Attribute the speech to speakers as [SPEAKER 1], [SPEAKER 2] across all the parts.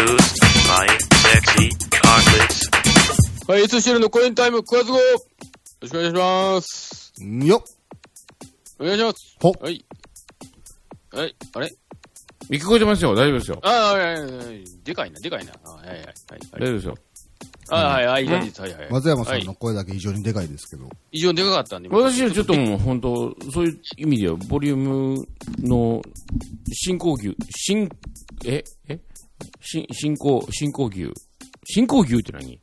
[SPEAKER 1] はい、いつしてるのコインタイム9月号よろしくお願いします。
[SPEAKER 2] んよっ
[SPEAKER 1] お願いします。
[SPEAKER 2] ほ
[SPEAKER 1] はい。はい、あれ？
[SPEAKER 3] 聞こえてますよ。大丈夫ですよ。
[SPEAKER 1] ああ、はい、はい、はい。でかいな、でかいな。あはい、はい、はい。
[SPEAKER 3] 大丈夫ですよ。
[SPEAKER 1] あはい、はい。はい、はい。
[SPEAKER 2] 松山さんの
[SPEAKER 1] はい
[SPEAKER 2] 声だけ異常にでかいですけど。
[SPEAKER 1] 異常にでかかったんで、今
[SPEAKER 3] 私はちょっともう本当、そういう意味では、ボリュームの進行牛、進、え？え？進、進行、進行牛。進行牛って何？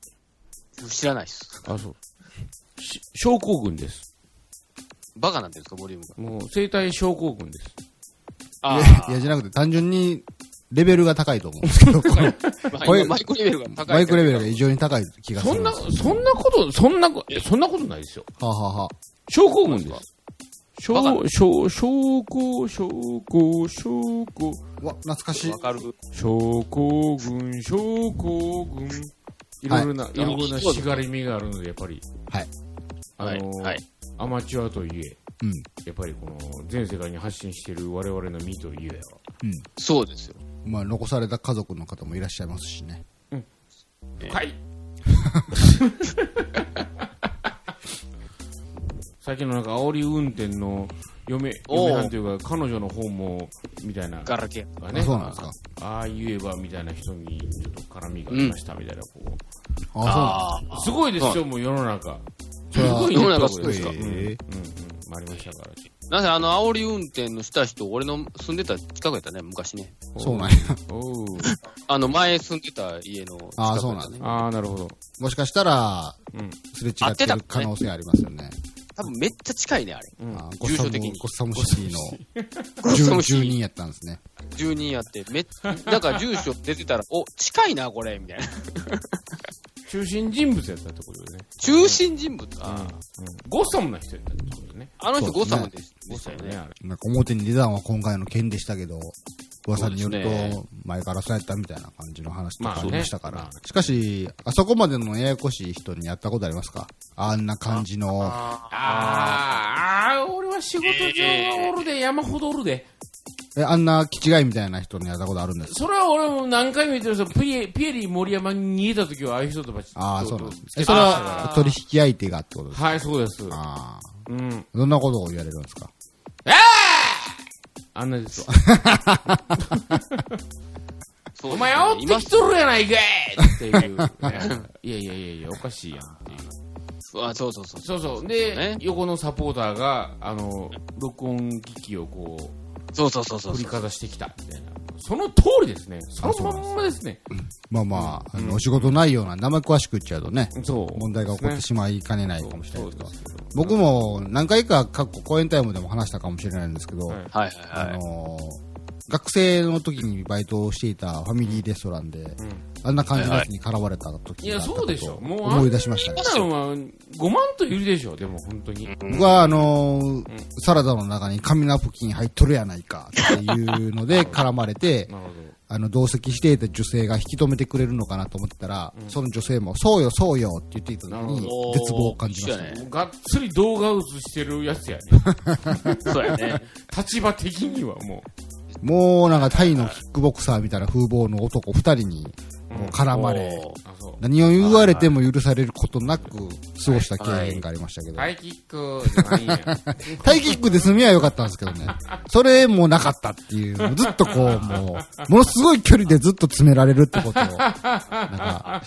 [SPEAKER 1] 知らないっす。
[SPEAKER 3] あ、そう。し症候群です。
[SPEAKER 1] バカなんですか、ボリュームが。
[SPEAKER 3] もう、生体症候群です。
[SPEAKER 1] あ
[SPEAKER 2] いやいや、じゃなくて単純にレベルが高いと思うんですけど、これ
[SPEAKER 1] マイクレベルが高い。
[SPEAKER 2] マイクレベルが異常に高い気がす
[SPEAKER 3] そんな。そんなこと、そんなこ、え、そんなことないですよ。
[SPEAKER 2] はあ、はあはあ、
[SPEAKER 3] 症候群です。症
[SPEAKER 1] バカ、
[SPEAKER 3] 症、症候、症候、症候、
[SPEAKER 2] うわ、懐かしい
[SPEAKER 1] わ。かる。
[SPEAKER 3] 症候群、症候群。いろいろな、い、ろいろなしがりみがあるので、やっぱり、
[SPEAKER 2] はい。
[SPEAKER 3] あのー
[SPEAKER 1] はいはい
[SPEAKER 3] アマチュアといえ、
[SPEAKER 2] うん。
[SPEAKER 3] やっぱりこの、全世界に発信している我々の身といえば、
[SPEAKER 1] そうですよ。
[SPEAKER 2] まあ、残された家族の方もいらっしゃいますしね。
[SPEAKER 3] 深い 最近のなんか煽り運転の嫁、嫁なんていうか、彼女の方も、みたいな、
[SPEAKER 1] ガラケー。
[SPEAKER 3] がね、
[SPEAKER 2] あそうなんですか
[SPEAKER 3] ああ言えばみたいな人にちょっと絡みがありましたみたいな、こう。
[SPEAKER 2] あ
[SPEAKER 1] あ
[SPEAKER 3] すごいですよ、もう世の中。すごい
[SPEAKER 1] 世の中
[SPEAKER 3] ネットワーク
[SPEAKER 1] そうですか？
[SPEAKER 3] うん、うん、
[SPEAKER 2] え
[SPEAKER 3] うん、ありましたから。
[SPEAKER 1] なぜあの、煽り運転のした人、俺の住んでた近くやったね、昔ね。
[SPEAKER 2] そう。なんや。
[SPEAKER 1] あの、前住んでた家の近くやったね。
[SPEAKER 2] あーそうなんです
[SPEAKER 3] ああ、なるほど。
[SPEAKER 2] もしかしたら、
[SPEAKER 3] うん。
[SPEAKER 2] すれ違ってる可能性ありますよね。
[SPEAKER 1] 多分めっちゃ近いね、あれ。
[SPEAKER 3] うん
[SPEAKER 1] 住所的に
[SPEAKER 2] ゴッサムシティの
[SPEAKER 1] ゴッサムシティ
[SPEAKER 2] 住人やったんですね。
[SPEAKER 1] 住人やって、めっ、だから住所出てたら、お、近いな、これ、みたいな。
[SPEAKER 3] 中心人物やったってことでね。
[SPEAKER 1] 中心人物？
[SPEAKER 3] うん
[SPEAKER 1] あ
[SPEAKER 3] ゴッサムな人やったってことでね。
[SPEAKER 1] あの人、ゴッサムででしたよね。
[SPEAKER 3] あれ。
[SPEAKER 2] なんか表に出たのは今回の件でしたけど、噂によると、前からそうやったみたいな感じの話とかありましたから。しかし、あそこまでのややこしい人にやったことありますか？あんな感じの、
[SPEAKER 3] ああ、俺は仕事上はおるで、山ほどおるで。
[SPEAKER 2] え、あんな気違いみたいな人にやったことあるんですか？
[SPEAKER 3] それは俺も何回も言ってるんですよ。ピエピエリ森山に逃げた時はああいう人とば
[SPEAKER 2] ああ、そうなんです。
[SPEAKER 3] え
[SPEAKER 2] え、それは取引相手がってことですか？
[SPEAKER 3] はい、そうです。
[SPEAKER 2] ああ。
[SPEAKER 3] うん。
[SPEAKER 2] どんなことを言われるんですか？
[SPEAKER 3] あんなですわ。
[SPEAKER 1] そう
[SPEAKER 3] お前煽って
[SPEAKER 1] 今
[SPEAKER 3] きとるやないかいっていう、ね。いやいやいやいや、おかしいやんっていう。
[SPEAKER 1] あ、そうそうそう。
[SPEAKER 3] そうそう。で、
[SPEAKER 1] ね
[SPEAKER 3] 横のサポーターが、あの、録音機器をこう、
[SPEAKER 1] そうそうそうそう
[SPEAKER 3] 振りかざしてきたみたいな。その通りですね。そのまんまですね。
[SPEAKER 2] まあまあ、あの、お仕事内容なんであんまり詳しく言っちゃうとね、
[SPEAKER 3] そう。
[SPEAKER 2] 問題が起こってしまいかねないかもしれないけど。僕も何回か過去講演タイムでも話したかもしれないんですけど、
[SPEAKER 3] はい
[SPEAKER 1] はいはい
[SPEAKER 2] あ
[SPEAKER 1] はい。
[SPEAKER 2] のー学生の時にバイトをしていたファミリーレストランで、あんな感じのやつに絡まれた時
[SPEAKER 3] いや、
[SPEAKER 2] があったこと
[SPEAKER 3] そうでしょ。
[SPEAKER 2] を
[SPEAKER 3] もう、
[SPEAKER 2] 思い出しましたね。
[SPEAKER 3] あんなのは5万といるでしょ、でも本当に。
[SPEAKER 2] 僕はあのーサラダの中に紙ナプキン入っとるやないかっていうので 絡まれて、
[SPEAKER 3] なるほ
[SPEAKER 2] あの、同席していた女性が引き止めてくれるのかなと思ってたら、その女性も、そうよ、そうよって言っていた時に
[SPEAKER 3] なるほ、
[SPEAKER 1] ど
[SPEAKER 2] 絶望を感じました。
[SPEAKER 3] がっつり動画映してるやつやね。
[SPEAKER 1] そうやね。
[SPEAKER 3] 立場的にはも
[SPEAKER 2] もうなんかタイのキックボクサーみたいな風貌の男二人に絡まれ。何を言われても許されることなく過ごした経験がありましたけど、
[SPEAKER 3] ハイキックじゃないんや。
[SPEAKER 2] タイキックで済みは良かったんですけどね。それもなかったっていう、ずっとこう、もう、ものすごい距離でずっと詰められるってことを、なんか、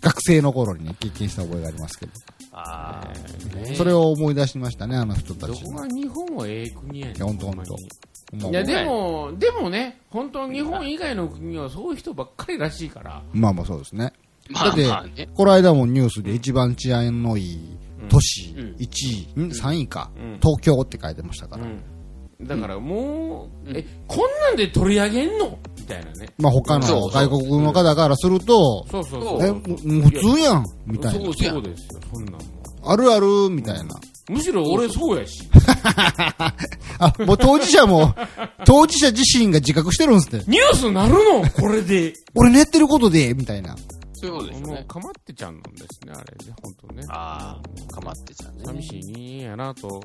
[SPEAKER 2] 学生の頃にね、経験した覚えがありますけど、
[SPEAKER 1] あーね
[SPEAKER 2] それを思い出しましたね、あの人たちの。
[SPEAKER 3] どこが日本はええ国やねん。
[SPEAKER 2] いやほんとほんと
[SPEAKER 3] いや、でも、でもね、本当日本以外の国はそういう人ばっかりらしいから。
[SPEAKER 2] まあまあそうですね。
[SPEAKER 1] まあ
[SPEAKER 2] だって
[SPEAKER 1] まあね。
[SPEAKER 2] この間もニュースで一番治安のいい都市
[SPEAKER 1] うん
[SPEAKER 2] 1位、ん ?3 位か、
[SPEAKER 3] うん
[SPEAKER 2] 東京って書いてましたから。
[SPEAKER 3] うん。だからもう、え、こんなんで取り上げんの？みたいなね。
[SPEAKER 2] まあ他の
[SPEAKER 1] そうそう
[SPEAKER 2] 外国の方からすると、
[SPEAKER 3] そうそうそう。
[SPEAKER 2] え、普通やんみたいな
[SPEAKER 3] そう。そうですよ、そんなんも。
[SPEAKER 2] あるあるみたいな。
[SPEAKER 3] むしろ俺そうやし。
[SPEAKER 2] あ、もう当事者も、当事者自身が自覚してるんですね。
[SPEAKER 3] ニュースなるの？これで。
[SPEAKER 2] 俺寝てることで、みたいな。
[SPEAKER 1] そういうことでしょうね。
[SPEAKER 3] もうかまってちゃんなんですね、あれね、本当ね。
[SPEAKER 1] ああ、かまってちゃんね。
[SPEAKER 3] 寂しいにやなと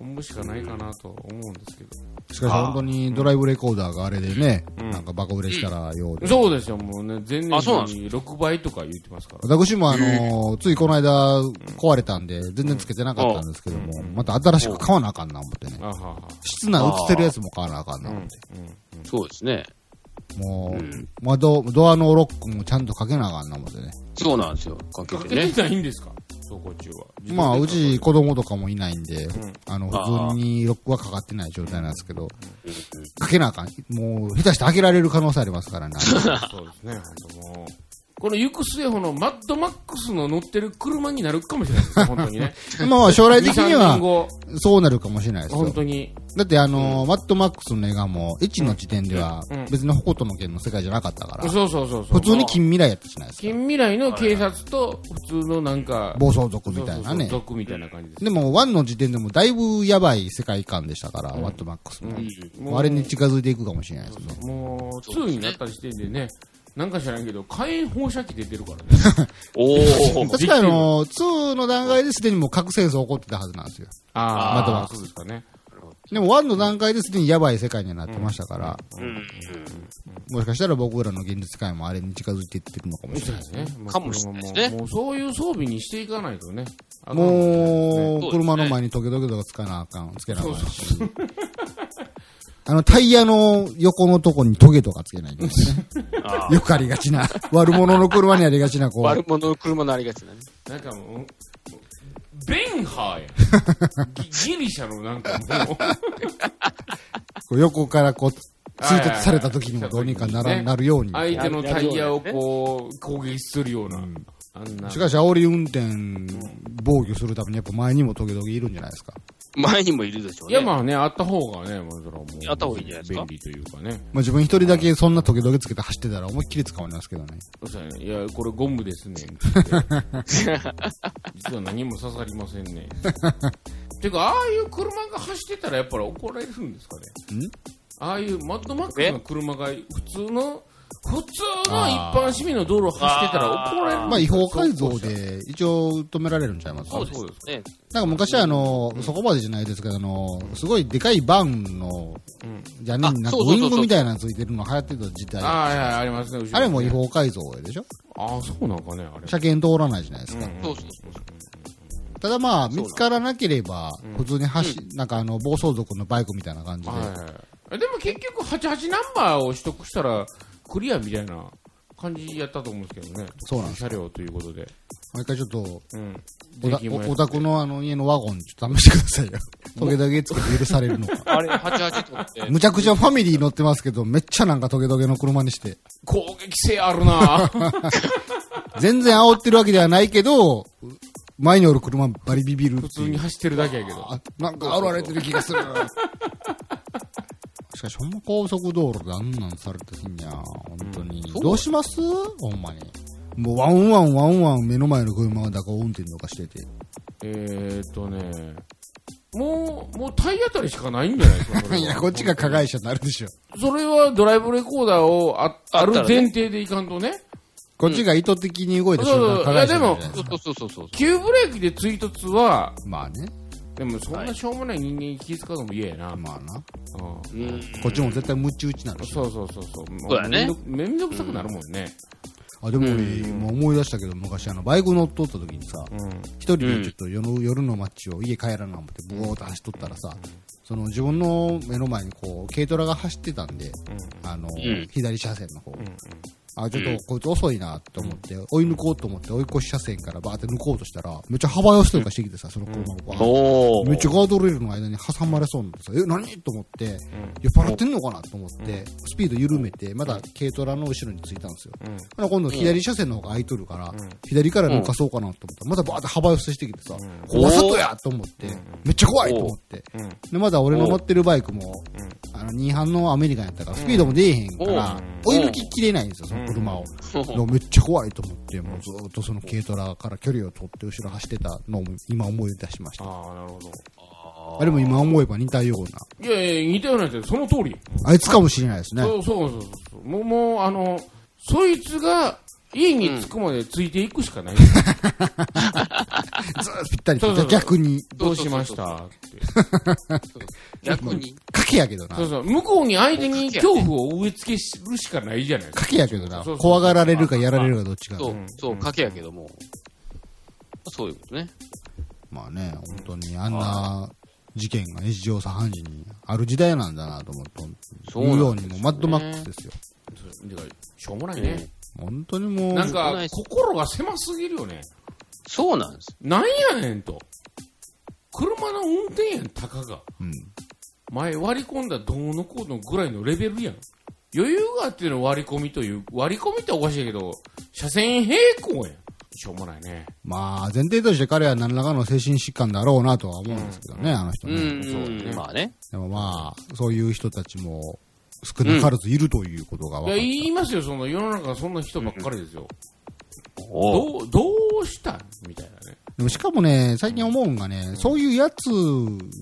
[SPEAKER 3] 本部しかないかなと思うんですけど。
[SPEAKER 2] しかし本当にドライブレコーダーがあれでね、
[SPEAKER 3] うん
[SPEAKER 2] なんかバカ売れしたらようで。
[SPEAKER 3] そうですよ、もうね、前年
[SPEAKER 1] あそうなん
[SPEAKER 3] に6倍とか言ってますから。
[SPEAKER 2] 私もあのーついこの間壊れたんで、全然つけてなかったんですけども、また新しく買わなあかんな思ってね。
[SPEAKER 3] あはは。
[SPEAKER 2] 室内映ってるやつも買わなあかんな
[SPEAKER 3] うん、
[SPEAKER 2] 思って。
[SPEAKER 3] うん、
[SPEAKER 1] そうですね。
[SPEAKER 2] もう、
[SPEAKER 1] うん
[SPEAKER 2] 窓、ドアのロックもちゃんとかけなあかんな思ってね。
[SPEAKER 1] そうなんですよ。かけ
[SPEAKER 3] か
[SPEAKER 1] てね
[SPEAKER 3] け。てないんですか？中は。
[SPEAKER 2] まあ、うち子供とかもいないんで、
[SPEAKER 3] ん
[SPEAKER 2] あの、
[SPEAKER 1] あ
[SPEAKER 2] 普通にロックはかかってない状態なんですけど、かけなあかん。もう、下手して開けられる可能性ありますからね。
[SPEAKER 3] そうですね、本当もう。この行く末ほのマッドマックスの乗ってる車になるかもしれないですね、本当にね。
[SPEAKER 2] まあ、将来的
[SPEAKER 3] 2、3年
[SPEAKER 2] には、
[SPEAKER 3] 後、
[SPEAKER 2] そうなるかもしれないですよ。
[SPEAKER 3] 本当に。
[SPEAKER 2] だってあのーマッドマックスの映画も、1の時点では
[SPEAKER 3] うん、
[SPEAKER 2] 別に北斗の剣の世界じゃなかったから、
[SPEAKER 3] そうそうそうそう。
[SPEAKER 2] 普通に近未来やったじゃないですか。
[SPEAKER 3] 近未来の警察と普通のなんか、
[SPEAKER 2] 暴走族みたいなね。
[SPEAKER 3] 族みたいな感じです。
[SPEAKER 2] でも、1の時点でもだいぶやばい世界観でしたから、マッドマックスも。あれに近づいていくかもしれないですね。
[SPEAKER 3] もう、2になった時点でね、なんか知らんけど、火炎放射器出てるからね。
[SPEAKER 1] おお。
[SPEAKER 2] 確かにあの、2の段階ですでにもう核戦争起こってたはずなんですよ。
[SPEAKER 3] あ
[SPEAKER 2] マッドマックス
[SPEAKER 3] そうですかね。
[SPEAKER 2] でも1の段階ですでにやばい世界にはなってましたから、
[SPEAKER 1] うん。
[SPEAKER 2] もしかしたら僕らの現実界もあれに近づいていってるのかもしれない。
[SPEAKER 3] ですね。
[SPEAKER 1] かもしれないですね
[SPEAKER 3] もうそういう装備にしていかないとね。
[SPEAKER 2] も
[SPEAKER 1] そう
[SPEAKER 2] 車の前にトゲトゲとかつかなあかん、つけなあかんし。あの、タイヤの横のとこにトゲとかつけないとね。
[SPEAKER 1] ああ。
[SPEAKER 2] よくありがちな、悪者の車にありがちな、こう、
[SPEAKER 1] 悪者の車のありがちなね。
[SPEAKER 3] なんかもう、ベンハーや。ギギリシャのなんかもう、
[SPEAKER 2] こう横からこう、追突された時にもどうにかなら、
[SPEAKER 3] ね
[SPEAKER 2] なるように。
[SPEAKER 3] 相手のタイヤをこう、攻撃するような。あんな。
[SPEAKER 2] しかし、煽り運転、防御するためにやっぱ前にもトゲトゲいるんじゃないですか。
[SPEAKER 1] 前にもいるでしょうね。
[SPEAKER 3] いや、まあね、あった方がね、もうそれはもう。
[SPEAKER 1] あった方がいいんじゃないですか？
[SPEAKER 3] 便利というかね。
[SPEAKER 2] まあ自分一人だけそんなトゲトゲつけて走ってたら思いっきり捕まりますけどね。
[SPEAKER 3] そうやねいや、これゴムですね。実は何も刺さりませんね。てか、ああいう車が走ってたらやっぱり怒られるんですかね？
[SPEAKER 2] ん？
[SPEAKER 3] ああいうマッドマックスの車が普通の、普通の一般市民の道路を走ってたら怒られるんですか
[SPEAKER 2] まあ違法改造。で一応止められるんちゃいます？
[SPEAKER 3] そうですそうです。
[SPEAKER 1] ね。
[SPEAKER 2] なんか昔あの、そこまでじゃないですけど、あの、すごいでかいバンの、じゃね、
[SPEAKER 1] あ
[SPEAKER 2] なんかウ
[SPEAKER 1] そうそうそうそう
[SPEAKER 2] イングみたいなのついてるの流行ってた時代。
[SPEAKER 3] ああ、はいはい、ありますね。
[SPEAKER 2] あれも違。法改造でしょ？
[SPEAKER 3] ああ、そうなんかね、あれ。
[SPEAKER 2] 車検通らないじゃないですか。
[SPEAKER 3] うん
[SPEAKER 1] そうそうそう。
[SPEAKER 2] ただまあ、見つからなければ、普通に走、なんかあの、暴走族のバイクみたいな感じで。
[SPEAKER 3] でも結局、88ナンバーを取得したら、クリアみたいな感じやったと思うんですけどね。
[SPEAKER 2] そうなんです
[SPEAKER 3] 車両ということで。
[SPEAKER 2] 毎回ちょっと、
[SPEAKER 3] うん。
[SPEAKER 2] おた
[SPEAKER 3] 税金もやって
[SPEAKER 2] おお宅のあの家のワゴンちょっと試してくださいよ。トゲトゲつけて許されるのか。
[SPEAKER 1] あれ、88とって。
[SPEAKER 2] むちゃくちゃファミリー乗ってますけど、めっちゃなんかトゲトゲの車にして。
[SPEAKER 3] 攻撃性あるな
[SPEAKER 2] 全然煽ってるわけではないけど、前におる車バリビビるっていう
[SPEAKER 3] 普通に走ってるだけやけど。
[SPEAKER 2] あ、なんか煽られてる気がする。しかし、ほんま高速道路であんなんされた日にゃ、本当に。
[SPEAKER 1] そう
[SPEAKER 2] どうします？ほんまに。もうワンワンワンワン目の前の車が蛇行運転とかしてて。
[SPEAKER 3] えーっとね、もう、もう体当たりしかないんじゃないですか、い
[SPEAKER 2] や、こっちが加害者になるでしょ。
[SPEAKER 3] それはドライブレコーダーをあある前提でいかんとね。
[SPEAKER 2] こっちが意図的に動いた瞬間、
[SPEAKER 3] そうそう
[SPEAKER 2] 加害者になるじゃない
[SPEAKER 1] そう
[SPEAKER 2] ですか。
[SPEAKER 1] そうそうそうそう。
[SPEAKER 3] 急ブレーキで追突は、
[SPEAKER 2] まあね。
[SPEAKER 3] でもそんなしょうもない人間に気遣うのも嫌やな。
[SPEAKER 2] まあな。
[SPEAKER 3] うん
[SPEAKER 1] うん。
[SPEAKER 2] こっちも絶対ムチ打ちになるし。
[SPEAKER 3] そうそうそうそう。
[SPEAKER 1] そうだね
[SPEAKER 3] もうめんどめんどくさくなるもんね。
[SPEAKER 2] あ、でも、もう思い出したけど、昔あの、バイク乗っとった時にさ、
[SPEAKER 3] うん。
[SPEAKER 2] 一人でちょっと夜の夜の街を家帰らな思って、ブーっと走っとったらさ、その自分の目の前にこう、軽トラが走ってたんで、あの、
[SPEAKER 1] ん
[SPEAKER 2] 左車線の方。あ、ちょっとこいつ遅いなと思って、追い抜こうと思って追い越し車線からバーって抜こうとしたら、めっちゃ幅寄せとかしてきてさ、その車が。バ。めっちゃガードレールの間に挟まれそうになってさ、え、何と思って、酔っ払ってんのかなと思って、スピード緩めて、まだ軽トラの後ろについたんですよ。ほな今度左車線の方が空いとるから、左から抜かそうかなと思ったら、またバーって幅寄せしてきてさ、わざとやと思って、めっちゃ怖いと思って。で、まだ俺の乗ってるバイクも、あの、2班のアメリカンやったから、スピードも出えへんから、追い抜ききれないんですよ、その車を。めっちゃ怖いと思って、もうずっとその軽トラから距離を取って後ろ走ってたのを今思い出しました。
[SPEAKER 3] ああ、なるほど。
[SPEAKER 2] あれも今思えば似たような。
[SPEAKER 3] いやいや、似たようなやつその通り。
[SPEAKER 2] あいつかもしれないですね。
[SPEAKER 3] そうそうそうそう。もう、もう、あの、そいつが家に着くまでついていくしかない。
[SPEAKER 2] ずーっとぴったりと。
[SPEAKER 3] そうそうそう
[SPEAKER 2] 逆に。
[SPEAKER 3] どうしました？って。
[SPEAKER 1] 逆に。
[SPEAKER 2] 賭けやけどな
[SPEAKER 3] そう。そう。向こうに相手に恐怖を植え付けるしかないじゃないですか。
[SPEAKER 2] 賭けやけどな
[SPEAKER 3] そうそう。
[SPEAKER 2] 怖がられるかやられるかどっちか。
[SPEAKER 1] そう、そう、賭けやけども。そういうことね。
[SPEAKER 2] まあね、本当にあんな事件が日常茶飯事にある時代なんだなと思って、
[SPEAKER 1] そうなんですよね
[SPEAKER 2] にもマッドマックスですよ。
[SPEAKER 3] だから、しょうもないね。
[SPEAKER 2] 本当にもう、
[SPEAKER 3] なんか心が狭すぎるよね。
[SPEAKER 1] そうなんです。
[SPEAKER 3] なんやねんと。車の運転やん、たかが。
[SPEAKER 2] うん。
[SPEAKER 3] 前割り込んだどうのこうのぐらいのレベルやん。余裕があっての割り込みという、割り込みっておかしいけど、車線平行やん。しょうもないね。
[SPEAKER 2] まあ、前提として彼は何らかの精神疾患だろうなとは思うんですけどね、あの人
[SPEAKER 1] う
[SPEAKER 2] ね。
[SPEAKER 1] ん、
[SPEAKER 3] そうね
[SPEAKER 1] まあね。
[SPEAKER 2] でもまあ、そういう人たちも少なからずいるということが
[SPEAKER 3] いや、
[SPEAKER 2] 分かっ
[SPEAKER 3] 言いますよ、その世の中そんな人ばっかりですよ。どう、どうしたん？みたいなね。
[SPEAKER 2] た。でもしかもね、最近思うんがね、そういうやつ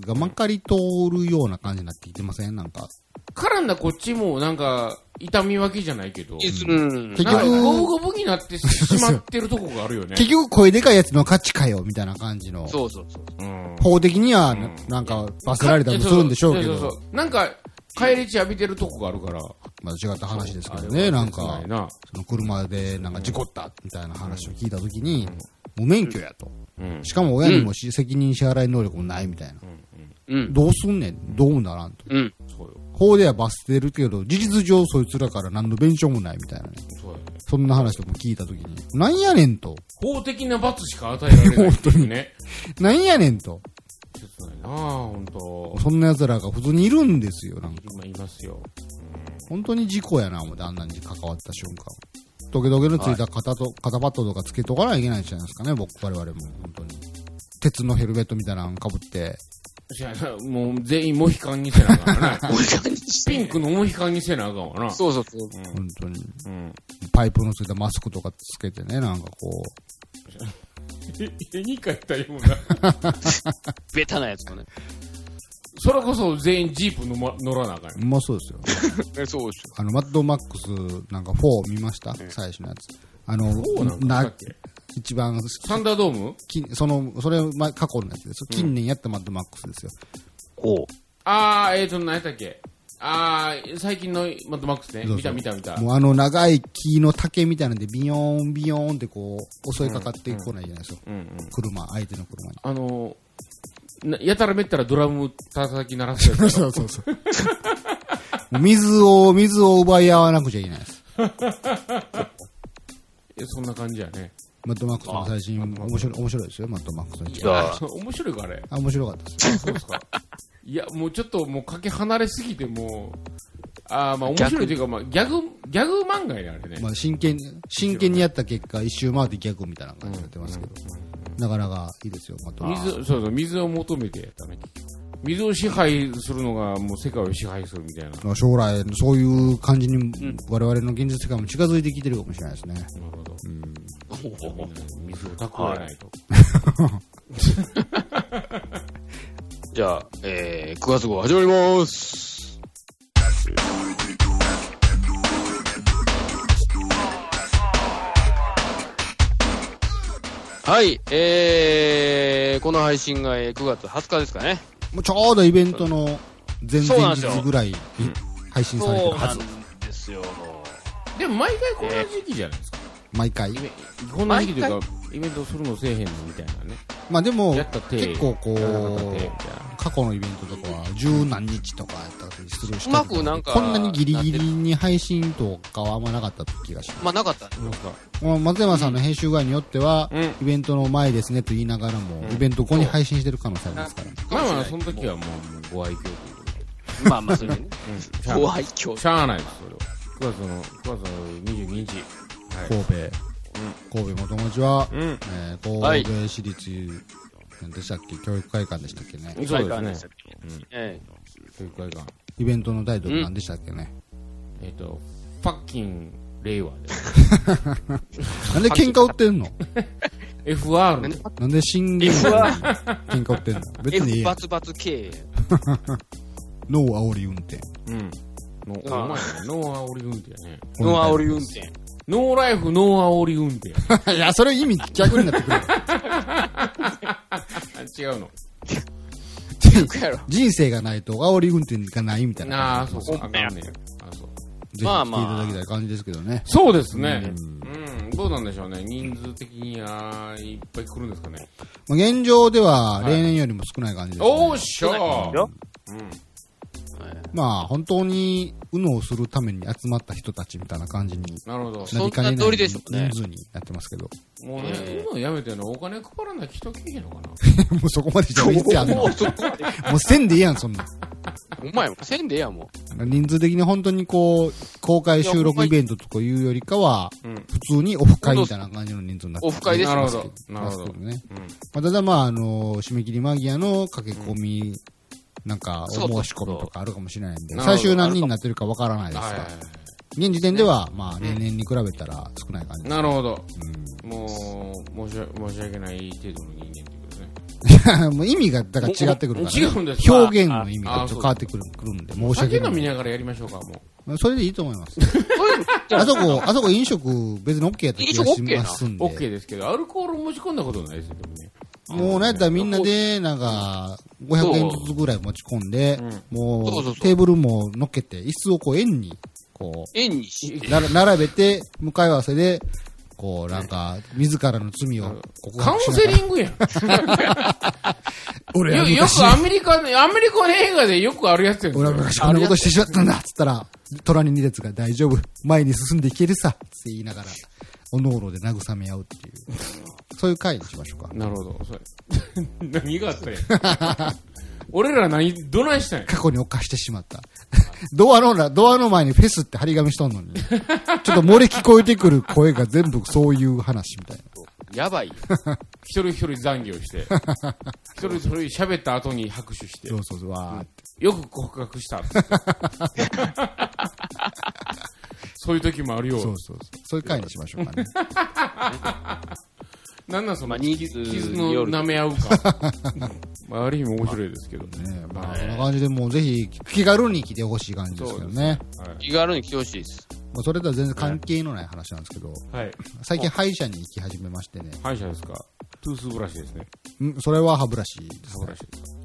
[SPEAKER 2] がまかり通るような感じになってきてません？なんか。
[SPEAKER 3] 絡んだこっちもなんか、痛み分けじゃないけど、
[SPEAKER 1] うん。
[SPEAKER 2] 結
[SPEAKER 3] なんか
[SPEAKER 2] 局
[SPEAKER 3] 五分五分になってしまってるとこがあるよね。
[SPEAKER 2] 結局声でかいやつの勝ちかよ、みたいな感じの。
[SPEAKER 1] そうそうそう。
[SPEAKER 3] うん
[SPEAKER 2] 法的にはな、なんか、罰せられたりもするんでしょうけど、
[SPEAKER 3] そうそうそうなんか、帰り血浴びてるとこがあるから。
[SPEAKER 2] まあ違った話ですけどね、なんか。その車でなんか事故ったみたいな話を聞いたときに、無免許やと。
[SPEAKER 3] うん。
[SPEAKER 2] しかも親にもし責任支払い能力もないみたいな。
[SPEAKER 1] うん。
[SPEAKER 2] どうすんねん？どうもならんと。法では罰してるけど、事実上そいつらから何の弁償もないみたいなね。
[SPEAKER 3] そ
[SPEAKER 2] んな話とかも聞いたときに、なんやねんと。
[SPEAKER 3] 法的な罰しか与えられないっていうね。
[SPEAKER 2] なんやねんと。
[SPEAKER 3] 切ないなあ本当
[SPEAKER 2] そんな奴らが普通にいるんですよ、なんか。
[SPEAKER 3] 今いますよ。
[SPEAKER 2] 本当に事故やな、思ってあんなに関わった瞬間。トゲトゲのついた肩と、肩パッドとかつけとかないといけないんじゃないですかね、僕、我々も、本当に。鉄のヘルメットみたいなの被って、
[SPEAKER 3] じゃあもう全員モヒカンにせなあかんわな。ピンクのモヒカンにせなあかんわな。
[SPEAKER 1] そうそうそう。
[SPEAKER 2] 本当に。
[SPEAKER 3] うん。
[SPEAKER 2] パイプのついたマスクとかつけてね、なんかこ
[SPEAKER 3] え、絵に描いたような。
[SPEAKER 1] ベタなやつもね。
[SPEAKER 3] それこそ全員ジープの、ま、乗らなあかん
[SPEAKER 2] う、
[SPEAKER 3] よ。
[SPEAKER 2] うまそうですよ。
[SPEAKER 1] え そうです
[SPEAKER 2] あの、マッドマックスなんか4見ました？最初のやつ。あの、
[SPEAKER 3] なんだっ
[SPEAKER 2] な
[SPEAKER 3] け？
[SPEAKER 2] 一番、
[SPEAKER 3] サンダードーム？
[SPEAKER 2] きその、それ、ま、過去のやつです。近年やったマッドマックスですよ。
[SPEAKER 1] こ
[SPEAKER 3] あー、えーと、何やったっけ？あー、最近のマッドマックスね。
[SPEAKER 2] そうそう
[SPEAKER 3] 見た見た見た。
[SPEAKER 2] もうあの長い木の竹みたいなんでビヨーンビヨーンってこう襲いかかってこないじゃないですか。
[SPEAKER 3] うんうん。
[SPEAKER 2] 車、相手の車に。
[SPEAKER 3] あのー、なやたらめったらドラム叩き鳴らすやつ。
[SPEAKER 2] そうそうそう水を、水を奪い合わなくちゃいけないです。
[SPEAKER 3] えそんな感じやね。
[SPEAKER 2] マッドマックスの最新、面白い、面白いですよ、マッドマックスの一
[SPEAKER 1] う。
[SPEAKER 2] 番。
[SPEAKER 3] 面白いかあれ。
[SPEAKER 2] あ、面白かったです。
[SPEAKER 3] そうですか。いや、もうちょっともうかけ離れすぎてもう、あーまあ面白いというか、まあギャグ、ギャグ漫画やね、あれね。
[SPEAKER 2] まあ真剣に、真剣にやった結果、一周回って逆みたいな感じになってますけど。なかなかいいですよ、マッドマックス。
[SPEAKER 3] 水、そうそう、水を求めてやったね。水を支配するのがもう世界を支配するみたいな。な
[SPEAKER 2] まあ将来、そういう感じに、我々の現実世界も近づいてきてるかもしれないですね。
[SPEAKER 3] るほど。
[SPEAKER 1] お
[SPEAKER 3] 水を蓄えないと。
[SPEAKER 1] じゃあ、えー、9月号始まります。はい、えー、この配信がえー9月20日ですかね。
[SPEAKER 2] もうちょうどイベントの前々日ぐらいに配信されてるはず。
[SPEAKER 1] ですよ。
[SPEAKER 3] でも毎回こんな時期じゃないですか。
[SPEAKER 2] 毎回
[SPEAKER 3] こんな時期というか、イベントするのせえへんのみたいなね。
[SPEAKER 2] まあでも結構こう過去のイベントとかは十何日とかやったりするし、
[SPEAKER 1] うまくなんか
[SPEAKER 2] こんなにギリギリに配信とかはあんまなかった気がします。
[SPEAKER 1] まあ、なかった。
[SPEAKER 3] なんか
[SPEAKER 2] まあ松山さんの編集具合によっては、
[SPEAKER 3] うん
[SPEAKER 2] イベントの前ですねと言いながらも、イベント後に配信してる可能性ありますからね。
[SPEAKER 3] まあまあ、その時はもう、もうご愛嬌ということで。
[SPEAKER 1] まあまあ、それでね。
[SPEAKER 3] うん
[SPEAKER 1] ご愛嬌。
[SPEAKER 3] しゃあないです、それは。9月の、9月の22日。はい。
[SPEAKER 2] 神戸、神戸元町は、
[SPEAKER 3] うん。
[SPEAKER 2] えー
[SPEAKER 1] はい
[SPEAKER 2] 神戸市立、何でしたっけ？教育会館でしたっけね？
[SPEAKER 3] そうですね。
[SPEAKER 1] え
[SPEAKER 3] 教育会館。
[SPEAKER 2] イベントのタイトル何でしたっけね？
[SPEAKER 3] えっと、ファッキン令和で。
[SPEAKER 2] なんで喧嘩売ってんの？
[SPEAKER 3] FR。
[SPEAKER 2] なんで新言
[SPEAKER 1] F
[SPEAKER 2] 語
[SPEAKER 1] は
[SPEAKER 2] に喧嘩売ってんの？別にええ
[SPEAKER 1] F
[SPEAKER 2] やん
[SPEAKER 1] バツバツ K。
[SPEAKER 2] ノー煽り運転。
[SPEAKER 3] うん。お前ね、ノー煽り運転やね。
[SPEAKER 1] ノアオリ運転。
[SPEAKER 3] ノーライフ、ノー煽り運転。
[SPEAKER 2] いや、それ意味逆になってくる。
[SPEAKER 3] あ違うの。
[SPEAKER 2] 人生がないと煽り運転がないみたいな。
[SPEAKER 3] ああ、そうそう。あかんねやあそう
[SPEAKER 2] ぜひ
[SPEAKER 1] まあ
[SPEAKER 2] 来ていただきたい感じですけどね。
[SPEAKER 3] そうですね。うん。どうなんでしょうね。人数的にはいっぱい来るんですかね。
[SPEAKER 2] まあ現状では例年よりも少ない感じです、ね
[SPEAKER 3] おーっしゃー
[SPEAKER 1] よ
[SPEAKER 3] うん。
[SPEAKER 2] まあ本当に、うのをするために集まった人たちみたいな感じに
[SPEAKER 3] なるほど。
[SPEAKER 1] そんな
[SPEAKER 2] なりかねない
[SPEAKER 1] ノリでしょうね
[SPEAKER 2] 人数になってますけど。
[SPEAKER 3] もうね、
[SPEAKER 1] ええ
[SPEAKER 3] 今やめてんのお金配らなきゃ人来えへんのかな
[SPEAKER 2] もうそこまでじゃないっすやんの。も
[SPEAKER 1] もうそこまで。
[SPEAKER 2] うせんでいいやん、そんな。
[SPEAKER 1] お前もせんでええやん、も
[SPEAKER 2] 人数的に本当にこう、公開収録イベントとかいうよりかは、
[SPEAKER 3] うん。
[SPEAKER 2] 普通にオフ会みたいな感じの人数になって
[SPEAKER 1] オフ会です
[SPEAKER 3] なるほど。なるほど。
[SPEAKER 2] まあ、ただまあ、あの、締め切り間際の駆け込み、なんか、お申し込みとかあるかもしれないんで、最終何人になってるかわからないですが現時点では、まあ、例年に比べたら少ない感じ。
[SPEAKER 3] なるほど。
[SPEAKER 2] うん
[SPEAKER 3] もう、申し訳申し訳ない程度の人間っていうことね。
[SPEAKER 2] もう意味が、だから違ってくるから、ね。
[SPEAKER 3] 違うんですか？
[SPEAKER 2] 表現の意味がちょっと変わってくるくるんで、申し訳ない。
[SPEAKER 3] 酒飲みながらやりましょうか、も
[SPEAKER 2] まあそれでいいと思います。あそこ、あそこ飲食別に OK やった気がしますん
[SPEAKER 3] う。
[SPEAKER 2] で。
[SPEAKER 3] OK ですけど、アルコール持ち込んだことないですよ、でもね。
[SPEAKER 2] もうなんやったらみんなで、なんか、500円ずつぐらい持ち込んで、も
[SPEAKER 1] そう
[SPEAKER 2] テーブルも乗っけて、椅子をこう円に、こ
[SPEAKER 1] 円にし。
[SPEAKER 2] 並べて、向かい合わせで、こう、なんか、自らの罪を告
[SPEAKER 3] カウンセリングやん。
[SPEAKER 2] 俺は
[SPEAKER 3] よよ
[SPEAKER 2] 昔
[SPEAKER 3] く、アメリカの、アメリカの映画でよくあるやつやん。
[SPEAKER 2] 俺は昔こんなことしてしまったんだっつったら、隣に列が大丈夫、前に進んでいけるさ、って言いながら、おのおので慰め合うっていう、そういう回にしましょうか。
[SPEAKER 3] なるほど。それ 何があったんや。俺ら何、どないしたんや。
[SPEAKER 2] 過去に犯してしまった。ドアの裏、ドアの前にフェスって張り紙しとんのに、ちょっと漏れ聞こえてくる声が全部そういう話みたいな。
[SPEAKER 1] やばいよ。
[SPEAKER 3] 一人一人残業して、一人一人喋った後に拍手して
[SPEAKER 2] そ、うそうそう、わーって。
[SPEAKER 3] よく告白したっつって。そういう時もあるよ。
[SPEAKER 2] そうそうそう。そういう回にしましょうかね。
[SPEAKER 3] なんなんその
[SPEAKER 1] まあ
[SPEAKER 3] 傷の舐め合うか。まあ、ある意味面白いですけどね。
[SPEAKER 2] ねまあ、こんな感じでもうぜひ気軽に来てほしい感じですけどね。
[SPEAKER 3] はい。
[SPEAKER 1] 気軽に来てほしいです。
[SPEAKER 2] まあ、それとは全然関係のない話なんですけど、
[SPEAKER 3] はい。
[SPEAKER 2] 最近歯医者に行き始めましてね。
[SPEAKER 3] 歯医者ですか？トゥースブラシですね。
[SPEAKER 2] んそれは歯ブラシですね
[SPEAKER 3] 歯ブラシです。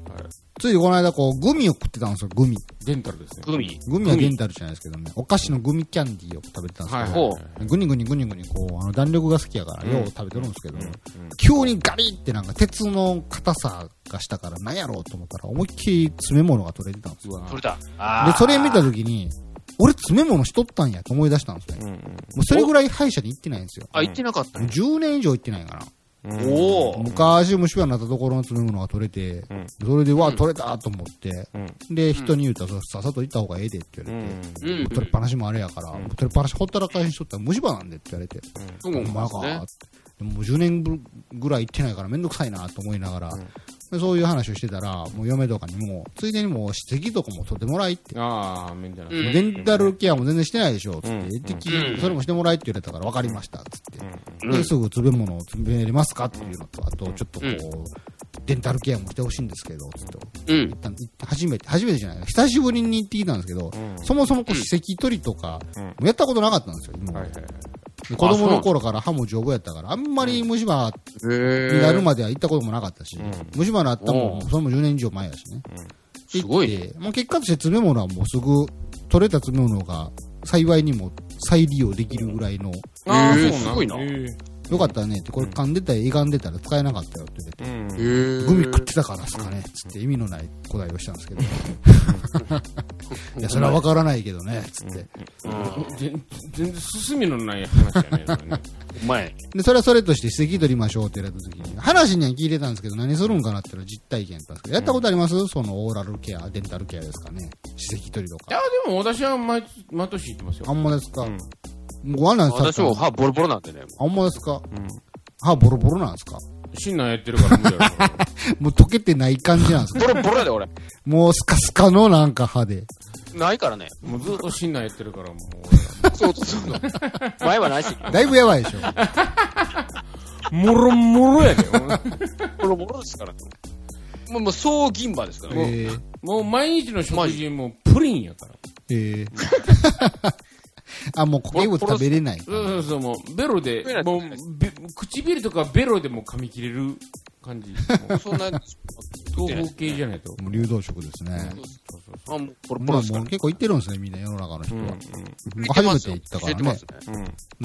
[SPEAKER 2] ついこの間こう、グミを食ってたんですよ、グミ。
[SPEAKER 3] デンタルですね。
[SPEAKER 1] グミ。
[SPEAKER 2] グミはデンタルじゃないですけどね、お菓子のグミキャンディーを食べてたんですけど、
[SPEAKER 3] はい。
[SPEAKER 1] ほ
[SPEAKER 2] ぐにぐにぐにぐにこう、あの弾力が好きやから、
[SPEAKER 3] うん
[SPEAKER 2] よう食べてるんですけど、
[SPEAKER 3] うん
[SPEAKER 2] 急にガリってなんか鉄の硬さがしたから何やろうと思ったら思いっきり詰め物が取れてたんですよ。
[SPEAKER 1] 取れた。あ
[SPEAKER 2] で、
[SPEAKER 1] ー
[SPEAKER 2] それ見た時に、俺詰め物しとったんやと思い出したんですね。
[SPEAKER 3] うん
[SPEAKER 2] もうそれぐらい歯医者に行ってないんですよ。
[SPEAKER 1] あ、言ってなかった
[SPEAKER 2] もう
[SPEAKER 1] ね。
[SPEAKER 2] 10年以上行ってないかな。
[SPEAKER 3] うん。
[SPEAKER 1] おお。
[SPEAKER 2] 昔虫歯になったところの詰め物が取れて、
[SPEAKER 3] うん
[SPEAKER 2] それで、わ、取れたと思って、
[SPEAKER 3] うん。
[SPEAKER 2] で、人に言うたら、さっさと行った方がええでって言
[SPEAKER 3] う
[SPEAKER 2] われて、
[SPEAKER 3] ん。
[SPEAKER 1] うん。
[SPEAKER 2] 取れっぱなしもあれやから、
[SPEAKER 3] うん
[SPEAKER 2] 取れっぱなしほったらかしにしとったら虫歯なんでって言われて、
[SPEAKER 1] うん。
[SPEAKER 2] ほんまか
[SPEAKER 1] ね
[SPEAKER 2] って。でももう10年ぐらい行ってないからめんどくさいなと思いながら、
[SPEAKER 3] うん
[SPEAKER 2] でそういう話をしてたら、もう嫁とかにも、ついでにもう指摘とかも取ってもらいって。
[SPEAKER 3] ああ、面じゃない。
[SPEAKER 1] うん
[SPEAKER 2] デンタルケアも全然してないでしょ、つって。
[SPEAKER 3] うん
[SPEAKER 2] 言ってそれもしてもらいって言われたから分かりました、つって。
[SPEAKER 1] うん
[SPEAKER 2] で、すぐ詰め物を詰めれますかっていうのと、あと、ちょっとこう、
[SPEAKER 1] うん
[SPEAKER 2] デンタルケアもしてほしいんですけど、つって。
[SPEAKER 1] うん
[SPEAKER 2] 初めて、初めてじゃない久しぶりに行ってきたんですけど、
[SPEAKER 3] うん
[SPEAKER 2] そもそもこう、歯石取りとか、
[SPEAKER 3] うん
[SPEAKER 2] やったことなかったんですよ、今
[SPEAKER 3] はいはいはい。
[SPEAKER 2] で子供の頃から歯も丈夫やったから、あんまり虫歯
[SPEAKER 1] へ
[SPEAKER 2] になるまでは行ったこともなかったし、
[SPEAKER 3] うん。
[SPEAKER 2] 虫歯になったも
[SPEAKER 1] おう
[SPEAKER 2] それも10年以上前やしね。
[SPEAKER 1] すごい
[SPEAKER 2] 行ってもう結果として詰め物はもうすぐ、取れた詰め物が幸いにも再利用できるぐらいの、
[SPEAKER 3] ああ、
[SPEAKER 1] す。ごいな
[SPEAKER 2] よかったらねって、これ噛んでたら、歪んでたら使えなかったよって言われて、
[SPEAKER 3] うん。
[SPEAKER 1] へ
[SPEAKER 2] グミ食ってたからですかねつって意味のない答えをしたんですけど。いや、それはわからないけどね、つって。
[SPEAKER 3] 全全然進みのない話やね。それね
[SPEAKER 1] うまい。
[SPEAKER 2] で、それはそれとして歯石取りましょうって言われた時に、話には聞いてたんですけど、何するんかなって言ったら実体験やったんですけど、やったことあります？そのオーラルケア、デンタルケアですかね。歯石取りと
[SPEAKER 3] いや
[SPEAKER 2] か。、
[SPEAKER 3] でも私は毎毎年行ってますよ。
[SPEAKER 2] あんまですか、
[SPEAKER 3] うん
[SPEAKER 2] ご案内され
[SPEAKER 1] 私
[SPEAKER 2] た
[SPEAKER 1] も歯ボロボロなんでね。
[SPEAKER 2] あんまですか？
[SPEAKER 3] うん。
[SPEAKER 2] 歯ボロボロなんですか？
[SPEAKER 3] 診断やってるから無理やろ。
[SPEAKER 2] もう溶けてない感じなんですか？
[SPEAKER 1] ボロボロやで、俺。
[SPEAKER 2] もうスカスカのなんか歯で。
[SPEAKER 1] ないからね。
[SPEAKER 3] もうずっと診断やってるからも
[SPEAKER 1] そうそうそう。前はないし。
[SPEAKER 2] だいぶやばいでしょ。
[SPEAKER 3] う。もろもろやで。
[SPEAKER 1] ボロボロですからね。もう、もう、総銀歯ですからね。
[SPEAKER 2] えー、
[SPEAKER 3] もう毎日の食事もプリンやから。
[SPEAKER 2] えー。あ、もう固形物食べれない。
[SPEAKER 3] そうそうそう、もうベロでもうべ唇とかベロでも噛み切れる感じ。
[SPEAKER 1] そんな、
[SPEAKER 3] 豆腐系じゃないと。
[SPEAKER 2] もう流動食ですね。
[SPEAKER 1] あ、もうこれプ
[SPEAKER 2] もう結構行ってるんですね、みんな世の中の人は。初めて行ったからね。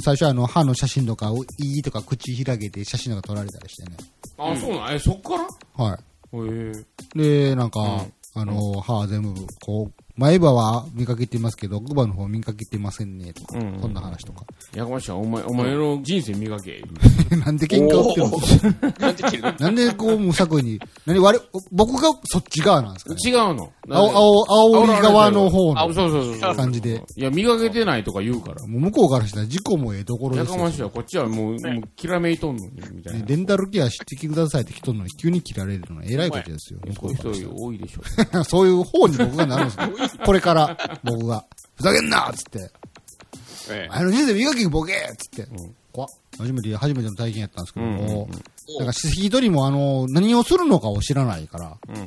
[SPEAKER 2] 最初はあの歯の写真とか、いいとか口開けて写真とか撮られたりしてね。
[SPEAKER 3] あ、そうなんえ、そっから？
[SPEAKER 2] は
[SPEAKER 3] へえ。
[SPEAKER 2] い。で、なんか、
[SPEAKER 3] うん
[SPEAKER 2] あの、歯は全部、こう、前歯は見かけてますけど、奥歯の方見かけてませんね、とか、
[SPEAKER 3] うん
[SPEAKER 2] そんな話とか。
[SPEAKER 3] やかましいわお前、お前の人生磨け。
[SPEAKER 2] なんで喧嘩売ってるんですか？
[SPEAKER 1] なん
[SPEAKER 2] でこう無作為に、何我々、僕がそっち側なんですか、ね、
[SPEAKER 3] 違うの。
[SPEAKER 2] 青、青、青り側の方の
[SPEAKER 3] あそうそうそう。
[SPEAKER 2] 感じで。
[SPEAKER 3] いや、磨けてないとか言うから。
[SPEAKER 2] もう向こうからしたら事故もええところですよ
[SPEAKER 3] やかましいわこっちはもう、もう、きらめいとんのに、みたいな。
[SPEAKER 2] ねレンタルケアしてきてくださいって人のに急に切られるのは偉いことですよ。向
[SPEAKER 3] そういう人多いでしょ。
[SPEAKER 2] ら そういう方に僕がなるんですよ。これから、僕が。ふざけんな！っつって。
[SPEAKER 1] ええ。
[SPEAKER 2] あの人生磨きボケっつって。
[SPEAKER 3] うん。
[SPEAKER 2] 初めて、初めての体験やったんですけど
[SPEAKER 3] うんうん
[SPEAKER 2] も、なんか、歯石取りもあの、何をするのかを知らないから、
[SPEAKER 3] うん。
[SPEAKER 2] なん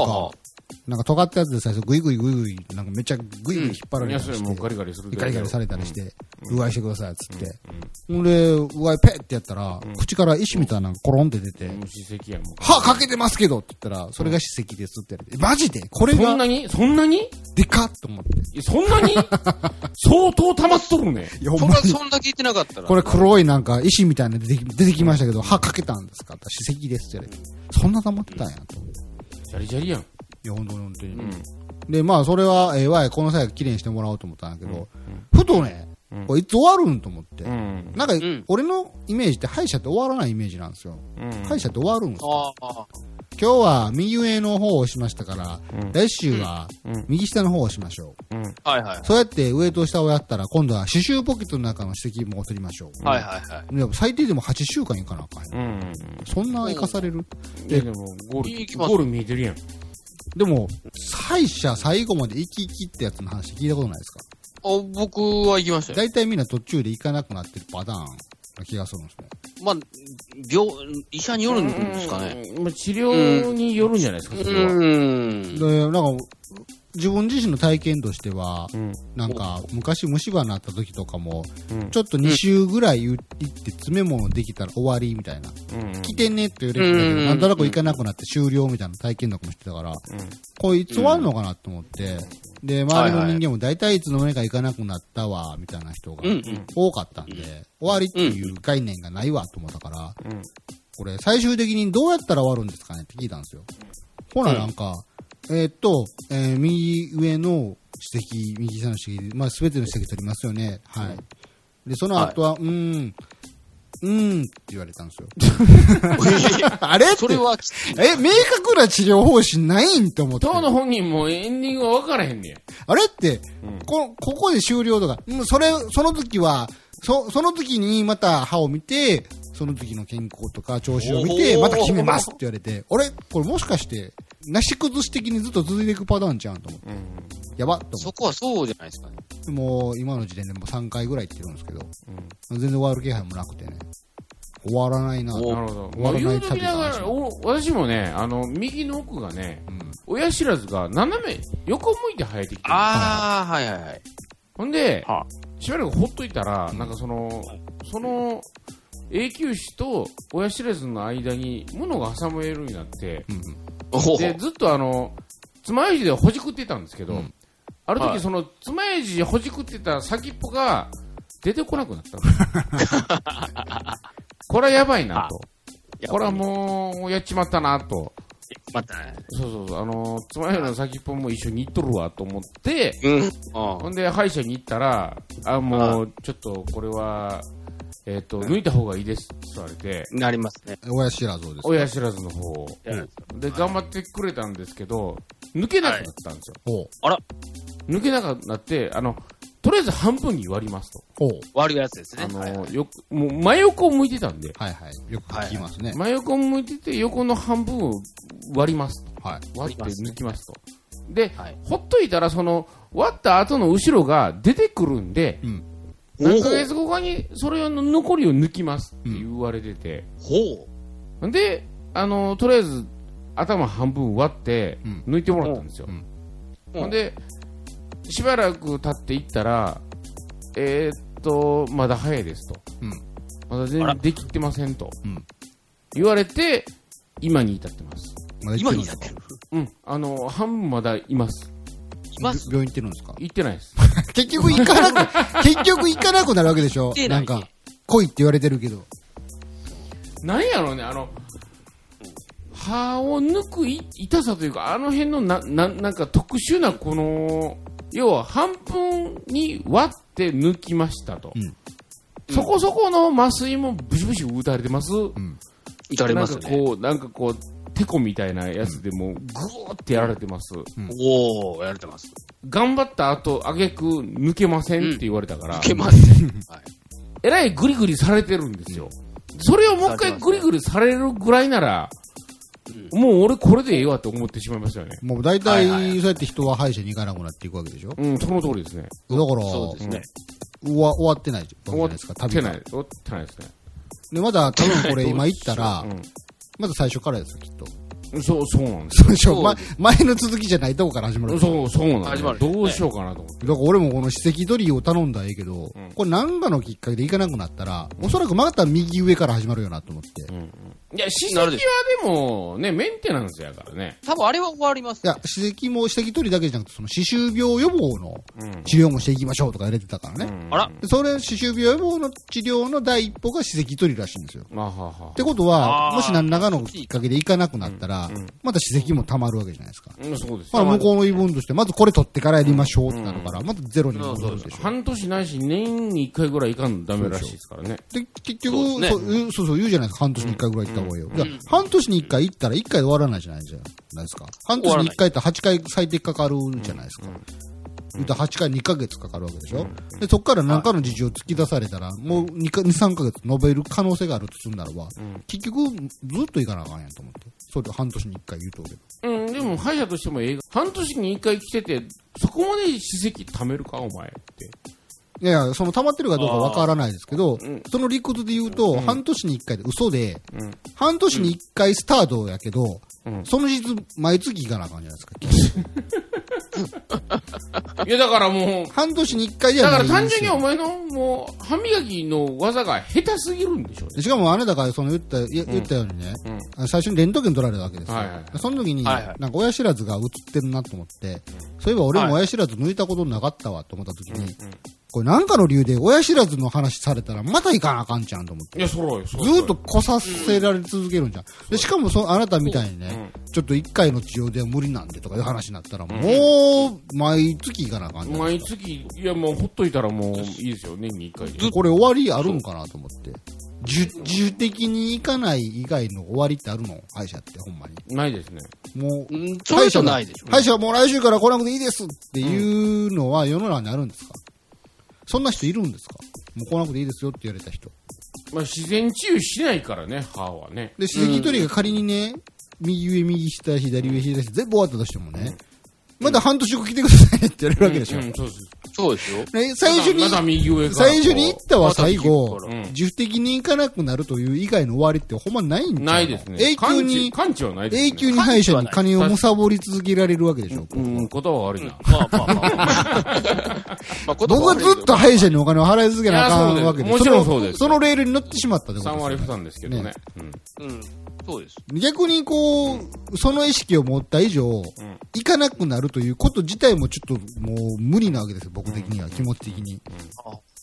[SPEAKER 1] は
[SPEAKER 2] か、なんか尖ったやつで最初グイグイグイグイ、なんかめっちゃグイグイ引っ張られたりして
[SPEAKER 3] それもうガ、リガリする
[SPEAKER 2] ガリガリされたりし。て、うがいしてくださいっつって。
[SPEAKER 3] うん
[SPEAKER 2] ほんで、うがいペッってやったら、口から石みたいなのがコロンって出て、
[SPEAKER 3] 歯石やもん。
[SPEAKER 2] 歯かけてますけどって言ったら、それが歯石ですって言われて、マジで？これが
[SPEAKER 3] そんなに？そんなに？
[SPEAKER 2] でかっと思って。
[SPEAKER 3] そんなに？相当溜まっとるね。
[SPEAKER 2] いや、ほん
[SPEAKER 1] それ
[SPEAKER 2] まに。
[SPEAKER 1] そんだけ言ってなかったら。
[SPEAKER 2] これ黒いなんか石みたいなの出てき出てきましたけど、歯かけたんですか？って歯石ですって言われて。そんな溜まってたんやと思って。
[SPEAKER 3] ジャリジャリやん。
[SPEAKER 2] いや、本当に本当に。
[SPEAKER 3] うん。
[SPEAKER 2] で、まあ、それは、ええわい、この際は綺麗にしてもらおうと思ったんだけど、ふとね、
[SPEAKER 3] うん
[SPEAKER 2] これいつ終わるんと思って。
[SPEAKER 3] うん。
[SPEAKER 2] なんか、
[SPEAKER 1] ん
[SPEAKER 2] 俺のイメージって歯医者って終わらないイメージなんですよ。
[SPEAKER 3] うん。
[SPEAKER 2] 歯医者って終わるんですよ。今日は右上の方を押しましたから、
[SPEAKER 3] うん
[SPEAKER 2] 来週は
[SPEAKER 3] うん
[SPEAKER 2] 右下の方を押しましょう。
[SPEAKER 3] うん。
[SPEAKER 1] はいはい。
[SPEAKER 2] そうやって上と下をやったら、今度は刺繍ポケットの中の指摘も取りましょう。
[SPEAKER 1] はいはいはい。
[SPEAKER 2] でも最低でも8週間いかなあかんよ
[SPEAKER 3] うん。
[SPEAKER 2] そんな生かされる？
[SPEAKER 3] いや、でも、ゴール、ゴール見えてるやん。
[SPEAKER 2] でも、歯医者最後まで生き生きってやつの話聞いたことないですか？
[SPEAKER 1] あ僕は行きましたよ。
[SPEAKER 2] 大体みんな途中で行かなくなってるパターンな気がするんですね。
[SPEAKER 1] まあ、病、医者によるんですかね。
[SPEAKER 3] うん。まあ治療によるんじゃないですか、
[SPEAKER 1] う
[SPEAKER 3] それは。
[SPEAKER 1] ん。
[SPEAKER 2] で、なんか、自分自身の体験としては、
[SPEAKER 3] うん。
[SPEAKER 2] なんか、昔虫歯になった時とかも、
[SPEAKER 3] うん
[SPEAKER 2] ちょっと2週ぐらい行って詰め物できたら終わりみたいな。
[SPEAKER 3] うん。
[SPEAKER 2] 来てねって言われてたけど、
[SPEAKER 1] うん
[SPEAKER 2] なんとなく行かなくなって終了みたいな体験とかもしてたから、これいつ終わるのかなと思って、で、周りの人間も大体いつの間にか行かなくなったわ、みたいな人が
[SPEAKER 1] うん。
[SPEAKER 2] 多かったんで、終わりっていう概念がないわと思ったから、
[SPEAKER 3] うん。
[SPEAKER 2] これ最終的にどうやったら終わるんですかねって聞いたんですよ。ほらなんか、えーっと、えー右上の指摘、右下の指摘、まあ全ての指摘取りますよね。はい。で、その後は、うーん、うーんって言われたんですよ。あれ？
[SPEAKER 1] それは。
[SPEAKER 2] え、明確な治療方針ないんって思って。
[SPEAKER 3] 当の本人もエンディングは分からへんねや。
[SPEAKER 2] あれ？って、
[SPEAKER 3] うん
[SPEAKER 2] こ、ここで終了とか、うんそれ、その時は、そ、その時にまた歯を見て、その時の健康とか調子を見て、また決めますって言われて、あれ？これもしかして、なし崩し的にずっと続いていくパターンちゃうんと思って。
[SPEAKER 3] うん。
[SPEAKER 2] やばっと思
[SPEAKER 1] そこはそうじゃないですかね。
[SPEAKER 2] って。もう、今の時点でもう3回ぐらい言ってるんですけど、全然終わる気配もなくてね。終わらないな
[SPEAKER 1] お
[SPEAKER 3] なるほど。
[SPEAKER 2] 終わらない
[SPEAKER 3] 言うときながら、私もね、あの、右の奥がね、
[SPEAKER 2] うん。
[SPEAKER 3] 親知らずが斜め、横向いて生えてきてる。
[SPEAKER 1] ああ、はいはいはい。
[SPEAKER 3] ほんで
[SPEAKER 1] は、
[SPEAKER 3] しばらくほっといたら、なんかその、その、永久歯と親知らずの間に物が挟まれるようになって、
[SPEAKER 2] うん。
[SPEAKER 3] で、ずっとあの、爪楊枝でほじくってたんですけど、
[SPEAKER 2] うん
[SPEAKER 3] ある
[SPEAKER 1] はい
[SPEAKER 3] 時その爪楊枝でほじくってた先っぽが出てこなくなったの。これはやばいなと。これはもう、やっちまったなと。
[SPEAKER 1] またね。
[SPEAKER 3] そうそうそう、あの、爪楊枝の先っぽも一緒に行っとるわと思って、
[SPEAKER 1] うん。あ
[SPEAKER 3] ほんで歯医者に行ったら、あ、もう、ちょっとこれは、えっ、と、抜いた方がいいですって言われて、
[SPEAKER 1] なりますね。
[SPEAKER 2] 親知らずをですか？
[SPEAKER 3] 親知らずの方を。
[SPEAKER 1] うん
[SPEAKER 3] で、頑張ってくれたんですけど、抜けなくなったんですよ。
[SPEAKER 2] ほう。
[SPEAKER 3] 抜けなくなって、あの、とりあえず半分に割りますと。
[SPEAKER 2] ほう。
[SPEAKER 1] 割るやつですね。
[SPEAKER 3] あの、よく、もう真横を向いてたんで、
[SPEAKER 2] はいはい。よく聞きますね。
[SPEAKER 3] 真横を向いてて、横の半分を割りますと。
[SPEAKER 2] はい。
[SPEAKER 3] 割って
[SPEAKER 1] 割りますね
[SPEAKER 3] 抜きますと。で、
[SPEAKER 1] はい
[SPEAKER 3] ほっといたら、その、割った後の後ろが出てくるんで、
[SPEAKER 2] うん。
[SPEAKER 3] 何ヶ月後かにそれの残りを抜きますって言われてて、
[SPEAKER 1] ほう。
[SPEAKER 3] で、あの、とりあえず頭半分割って
[SPEAKER 2] うん
[SPEAKER 3] 抜いてもらったんですよ。
[SPEAKER 2] うん
[SPEAKER 3] ほんで、しばらく経っていったら、えーっと、まだ早いですと。
[SPEAKER 2] うん。
[SPEAKER 3] まだ全然できてませんと。
[SPEAKER 2] うん
[SPEAKER 3] 言われて、今に至ってます。
[SPEAKER 2] まだ行
[SPEAKER 1] 今になってる。
[SPEAKER 3] うん。あの、半分まだいます。
[SPEAKER 1] います。
[SPEAKER 2] 病院行ってるんですか？
[SPEAKER 3] 行ってないです。
[SPEAKER 2] 結局行かなく、結局行かなくなるわけでしょ？
[SPEAKER 1] な
[SPEAKER 2] んか、来いって言われてるけど。
[SPEAKER 3] なんやろうね、あの、歯を抜くい痛さというか、あの辺のな、な、なんか特殊なこの、要は半分に割って抜きましたと。
[SPEAKER 2] うん
[SPEAKER 3] そこそこの麻酔もブシブシ打たれてます。
[SPEAKER 1] いかれますね。
[SPEAKER 3] なんかこう、なんかこう、テコみたいなやつでもうグーってやられてます。
[SPEAKER 1] おー、やられてます。
[SPEAKER 3] 頑張った後、あげく抜けませんって言われたから、
[SPEAKER 1] いけますね。はい。
[SPEAKER 3] えらいグリグリされてるんですよ。それをもう一回グリグリされるぐらいなら、もう俺これでええわって思ってしまいましたよね。
[SPEAKER 2] もう大体、
[SPEAKER 1] はいはい
[SPEAKER 2] そうやって人は歯医者に行かなくなっていくわけでしょ？だ
[SPEAKER 3] うん、その通りですね。
[SPEAKER 2] から、
[SPEAKER 1] そうですね。
[SPEAKER 2] 終わ終わってないじゃ
[SPEAKER 3] 終わっ
[SPEAKER 2] ないですか、旅が
[SPEAKER 3] てない。終わってないですね。
[SPEAKER 2] で、まだ多分これ今行ったら、
[SPEAKER 3] う
[SPEAKER 2] まだ最初からですよ、きっと。
[SPEAKER 3] ん。そう、そうなんですよ。
[SPEAKER 1] そう
[SPEAKER 2] ま、前の続きじゃないとこから始まる。
[SPEAKER 3] そう、そうなんですよ。
[SPEAKER 1] 始まる
[SPEAKER 3] どうしようかなと思って。
[SPEAKER 2] だから俺もこの歯石取りを頼んだらええけど、これ何かのきっかけで行かなくなったら、おそらくまた右上から始まるよなと思って。
[SPEAKER 3] いや、歯石はでも、ね、メンテナンスやからね。
[SPEAKER 1] 多分あれは終わります
[SPEAKER 2] い。や、歯石も歯石取りだけじゃなくて、その歯周病予防の
[SPEAKER 3] うん。
[SPEAKER 2] 治療もしていきましょうとか入れてたからね。
[SPEAKER 3] うん
[SPEAKER 1] あら
[SPEAKER 2] でそれ、歯周病予防の治療の第一歩が歯石取りらしいんですよ。
[SPEAKER 3] まあ、はあは
[SPEAKER 2] ってことは、もし何らかのきっかけで行かなくなったら、また歯石も溜まるわけじゃないですか。
[SPEAKER 3] あ。うん、そうです
[SPEAKER 2] まあ、向こうの言い分として、まずこれ取ってからやりましょうってなるから、まずゼロに戻るでしょ。
[SPEAKER 3] 半年ないし、年に一回ぐらい行かんとダメらしいですからね。
[SPEAKER 2] で、結局、
[SPEAKER 1] そうですね
[SPEAKER 2] そう言うそうそう言うじゃないですか。半年に一回ぐらい行った方がいいよ。いや半年に一回行ったら一回で終わらないじゃないじゃないですか。半年に一回って8回最低かかるじゃないですか。言ったら8回2ヶ月かかるわけでしょ。で、そこから何かの事情を突き出されたら、もう2か、2、3ヶ月延べる可能性があるとするならば、結局、ずっと行かなあかんやんと思って。それで半年に一回言うとるけど。
[SPEAKER 3] うん、でも歯医者としても映画、半年に一回来てて、そこまで歯石貯めるか、お前って。
[SPEAKER 2] いやその溜まってるかどうかわからないですけど
[SPEAKER 3] ん、
[SPEAKER 2] その理屈で言うと、半年に一回で嘘で、
[SPEAKER 3] うん。
[SPEAKER 2] 半年に一回スタートやけど、
[SPEAKER 3] うん。
[SPEAKER 2] その実、毎月行かなあかんじゃないですか。
[SPEAKER 3] いや、だからもう、
[SPEAKER 2] 半年に一回じゃ
[SPEAKER 3] だ
[SPEAKER 2] ないんですよ。
[SPEAKER 3] から単純にお前の、もう、歯磨きの技が下手すぎるんでしょうね。
[SPEAKER 2] でしかもあなたがその言った、言言ったようにね、あの最初にレントゲン取られるわけですよ。
[SPEAKER 3] はいはい。
[SPEAKER 2] その時に、
[SPEAKER 1] はいはい。
[SPEAKER 2] なんか親知らずが映ってるなと思って、そういえば俺も親知らず抜いたことなかったわと思った時に、これなんかの理由で親知らずの話されたらまた行かなあかんちゃんと思って。
[SPEAKER 3] いや、そそ
[SPEAKER 2] ずーっと来させられ続けるんじゃん。で、しかもそ、あなたみたいにね、ちょっと一回の治療では無理なんでとかいう話になったら、もう、毎月行かなあかんじゃん。
[SPEAKER 3] 毎月、いや、もうほっといたらもういいですよ、年に一回で。
[SPEAKER 2] これ終わりあるんかなと思って。自自主的に行かない以外の終わりってあるの？歯医者ってほんまに。
[SPEAKER 3] ないですね。
[SPEAKER 2] もう、
[SPEAKER 1] うん、それじゃないでしょ。
[SPEAKER 2] 歯医者はもう来週から来なくていいですっていうのは世の中にあるんですか？そんな人いるんですか？もう来なくていいですよって言われた人。
[SPEAKER 3] まあ、自然治癒しないからね、歯はね。
[SPEAKER 2] で、歯石取りが仮にね、右上、右下、左上、左下、全部終わったとしてもね、まだ半年後来てくださいって言われるわけでしょ。
[SPEAKER 3] うん、そうです。
[SPEAKER 1] そうですよ。
[SPEAKER 2] ね最初に最初に行ったは最後自主的に行かなくなるという以外の終わりってほんまないん
[SPEAKER 3] ないですね。
[SPEAKER 2] 永久に、
[SPEAKER 3] 完治はない。
[SPEAKER 2] 永久に歯医者に金を貪り続けられるわけでしょ。
[SPEAKER 3] うん、言葉は悪いな。
[SPEAKER 1] まあまあまあ。まあ、
[SPEAKER 2] 僕はずっと歯医者にお金を払い続けなあかんわけで
[SPEAKER 3] もちろんそうです
[SPEAKER 2] そのレールに乗ってしまったってこと
[SPEAKER 3] 3
[SPEAKER 2] ですよ
[SPEAKER 3] 割負担ですけどね
[SPEAKER 2] ね。
[SPEAKER 3] うん。
[SPEAKER 1] うん。そうです。
[SPEAKER 2] 逆にこう、その意識を持った以上、行かなくなるということ自体もちょっともう無理なわけですよ、僕的には、気持ち的に。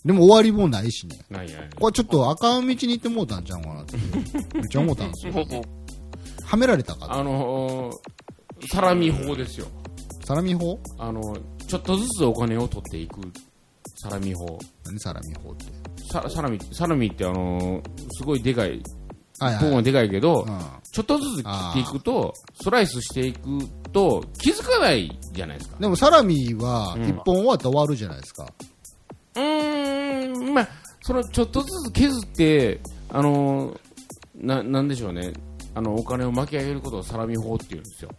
[SPEAKER 2] でも終わりもないしね。
[SPEAKER 3] ないない。
[SPEAKER 2] これちょっと赤道に行ってもうたんちゃうかなって。めっちゃ思ったんですよ。はめられたか
[SPEAKER 3] あのー、サラミ法ですよ。
[SPEAKER 2] サラミ法？
[SPEAKER 3] あの、ちょっとずつお金を取っていくサラミ法。
[SPEAKER 2] 何サラミ法って？
[SPEAKER 3] ササラミ、サラミってあのー、すごいでかい、
[SPEAKER 2] はい
[SPEAKER 3] 本はでかいけど、
[SPEAKER 2] うん
[SPEAKER 3] ちょっとずつ切っていくと、スライスしていくと、気づかないじゃないですか。
[SPEAKER 2] でもサラミは
[SPEAKER 3] うん
[SPEAKER 2] 一本終わったら終わるじゃないですか。
[SPEAKER 3] うーん、まあ、そのちょっとずつ削って、あのー、な、なんでしょうね。あの、お金を巻き上げることをサラミ法って言うんですよ。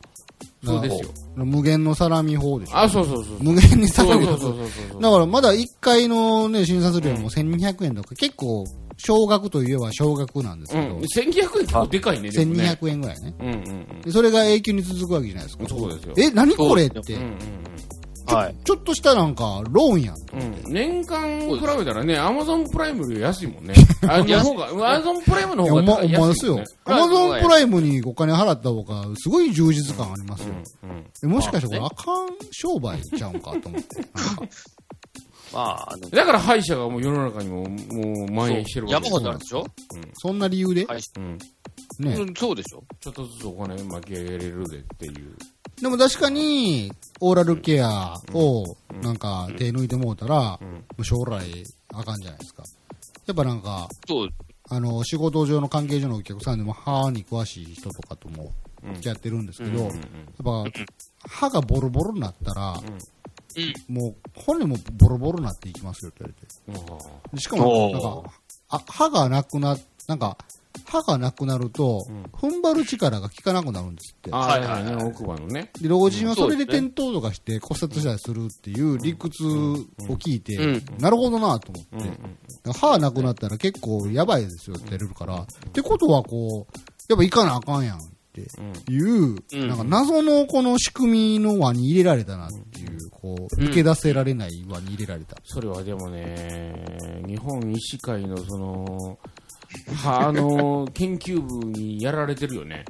[SPEAKER 3] そうですよ。
[SPEAKER 2] 無限のサラミ法でしょ。
[SPEAKER 3] あ、そうそうそう。
[SPEAKER 2] 無限にサラミ法。
[SPEAKER 3] そうそうそうそう。
[SPEAKER 2] だからまだ1回のね、診察料も1200円とか、結構、少額といえば少額なんです
[SPEAKER 3] うん。
[SPEAKER 2] けど、
[SPEAKER 3] 1200円結構でかいね、でもね。
[SPEAKER 2] 1200円ぐらいね。
[SPEAKER 3] うんうん
[SPEAKER 2] でそれが永久に続くわけじゃないですか
[SPEAKER 3] うん。。そうですよ。
[SPEAKER 2] え、何これって
[SPEAKER 3] うんうんうん。
[SPEAKER 2] ちょ,、
[SPEAKER 1] はい
[SPEAKER 2] ちょっとしたなんか、ローンやん。
[SPEAKER 3] うん、年間比べたらね、アマゾンプライムより安いもんね。あの方が、アマゾンプライムの方が高い
[SPEAKER 2] ほんまですよ。アマゾンプライムにお金払った方が、すごい充実感ありますよ。
[SPEAKER 3] うんうん
[SPEAKER 2] えもしかしてこれ、あかん商売ちゃうんかと思って。
[SPEAKER 1] まあ、あの、
[SPEAKER 3] だから歯医者がもう世の中にももう蔓延してるわけ
[SPEAKER 1] 山ほどあるでしょ？
[SPEAKER 2] そんな理由で？
[SPEAKER 1] はい
[SPEAKER 3] うん。
[SPEAKER 2] ね。
[SPEAKER 1] うんそうでしょ。
[SPEAKER 3] ちょっとずつお金巻き上げれるでっていう。
[SPEAKER 2] でも確かに、オーラルケアを、なんか、手抜いてもうたら、将来、あかんじゃないですか。やっぱなんか、
[SPEAKER 1] そう。
[SPEAKER 2] あの、仕事上の関係上のお客さんでも歯に詳しい人とかとも付き合ってるんですけど、やっぱ、歯がボロボロになったら、もう骨もボロボロになっていきますよって言われて。でしかも、なんか、あ歯がなくな、なんか、歯がなくなると、踏ん張る力が効かなくなるんですって。
[SPEAKER 3] はいはいね、奥歯のね。
[SPEAKER 2] で、老人はそれで転倒とかして骨折したりするっていう理屈を聞いて、
[SPEAKER 1] うん。
[SPEAKER 2] なるほどなと思って、歯なくなったら結構やばいですよって言われるから、ってことはこう、やっぱ行かなあかんやんっていう、
[SPEAKER 1] うん
[SPEAKER 2] なんか謎のこの仕組みの輪に入れられたなっていう、こう、抜け出せられない輪に入れられた。
[SPEAKER 3] それはでもね、日本医師会のその、歯の 研究部にやられてるよね。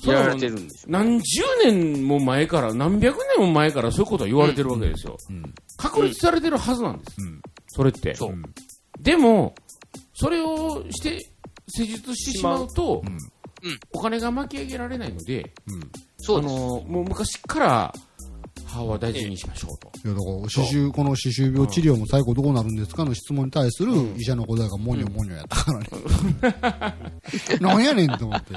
[SPEAKER 3] それは
[SPEAKER 1] やられてるんでしょ。
[SPEAKER 3] 何十年も前から、何百年も前からそういうことは言われてるわけですよ。確立されてるはずなんです。
[SPEAKER 2] うん
[SPEAKER 3] それって。
[SPEAKER 1] そう。
[SPEAKER 3] でも、それをして、施術してしまうと、
[SPEAKER 2] うん
[SPEAKER 3] お金が巻き上げられないので、
[SPEAKER 1] そうです。
[SPEAKER 3] あのもう昔から歯は大事にしましょうと。
[SPEAKER 2] いや、だから、歯周、この歯周病治療も最後どうなるんですかの質問に対する医者の答えがモニョモニョやったからね。なんやねんと思って。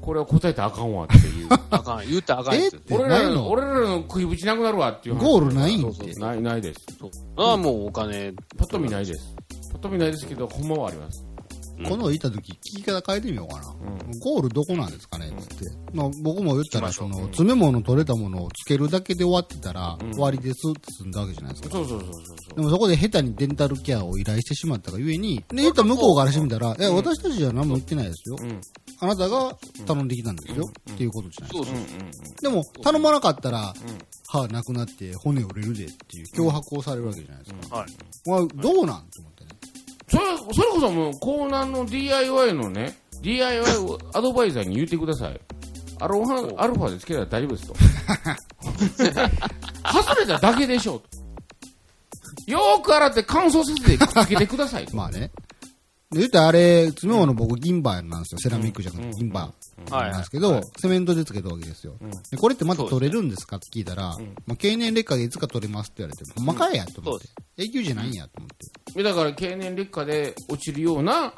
[SPEAKER 3] これは答えたらあかんわっていう。
[SPEAKER 1] あかん。言ったらあかんやつ。
[SPEAKER 2] えって
[SPEAKER 3] 俺らの、
[SPEAKER 2] ないの
[SPEAKER 3] 俺らの食いぶちなくなるわっていう話
[SPEAKER 2] ゴールないんて
[SPEAKER 1] そうそう。
[SPEAKER 3] ない、ないです。
[SPEAKER 1] そうああ、もうお金。
[SPEAKER 3] パッと見ないです。パッと見ないですけど、ほんまはあります。
[SPEAKER 2] この言った時聞き方変えてみようかな。ゴールどこなんですかねつって。まあ僕も言ったら、その、詰め物取れたものをつけるだけで終わってたら、終わりですって済んだわけじゃないですか。
[SPEAKER 3] そうそうそうそう
[SPEAKER 2] でもそこで下手にデンタルケアを依頼してしまったがゆえに、で、言ったら向こうからしてみたら、いや、私たちは何も言ってないですよ。
[SPEAKER 3] ん
[SPEAKER 2] あなたが頼んできたんですよ。っていうことじゃないですか。
[SPEAKER 1] そうそう。
[SPEAKER 2] でも、頼まなかったら、歯なくなって骨折れるでっていう脅迫をされるわけじゃないですか。
[SPEAKER 1] はい。
[SPEAKER 2] まあ、どうなん？と。
[SPEAKER 3] それ、それこそもう、コーナーの DIY のね、DIY をアドバイザーに言ってください。アロハ、アルファでつけたら大丈夫ですと。外れただけでしょうと。よーく洗って乾燥させてくっつけてくださいと。
[SPEAKER 2] まあね。で、言ったらあれ、詰め物僕銀歯なんですよ。セラミックじゃなくて銀歯
[SPEAKER 1] はい
[SPEAKER 2] なんですけど、セメントでつけたわけですよ。でこれってまた取れるんですか？って聞いたら、まあ、経年劣化でいつか取れますって言われて、ほんまかいやと思って。永久じゃないんやと思って。
[SPEAKER 3] だから、経年劣化で落ちるような、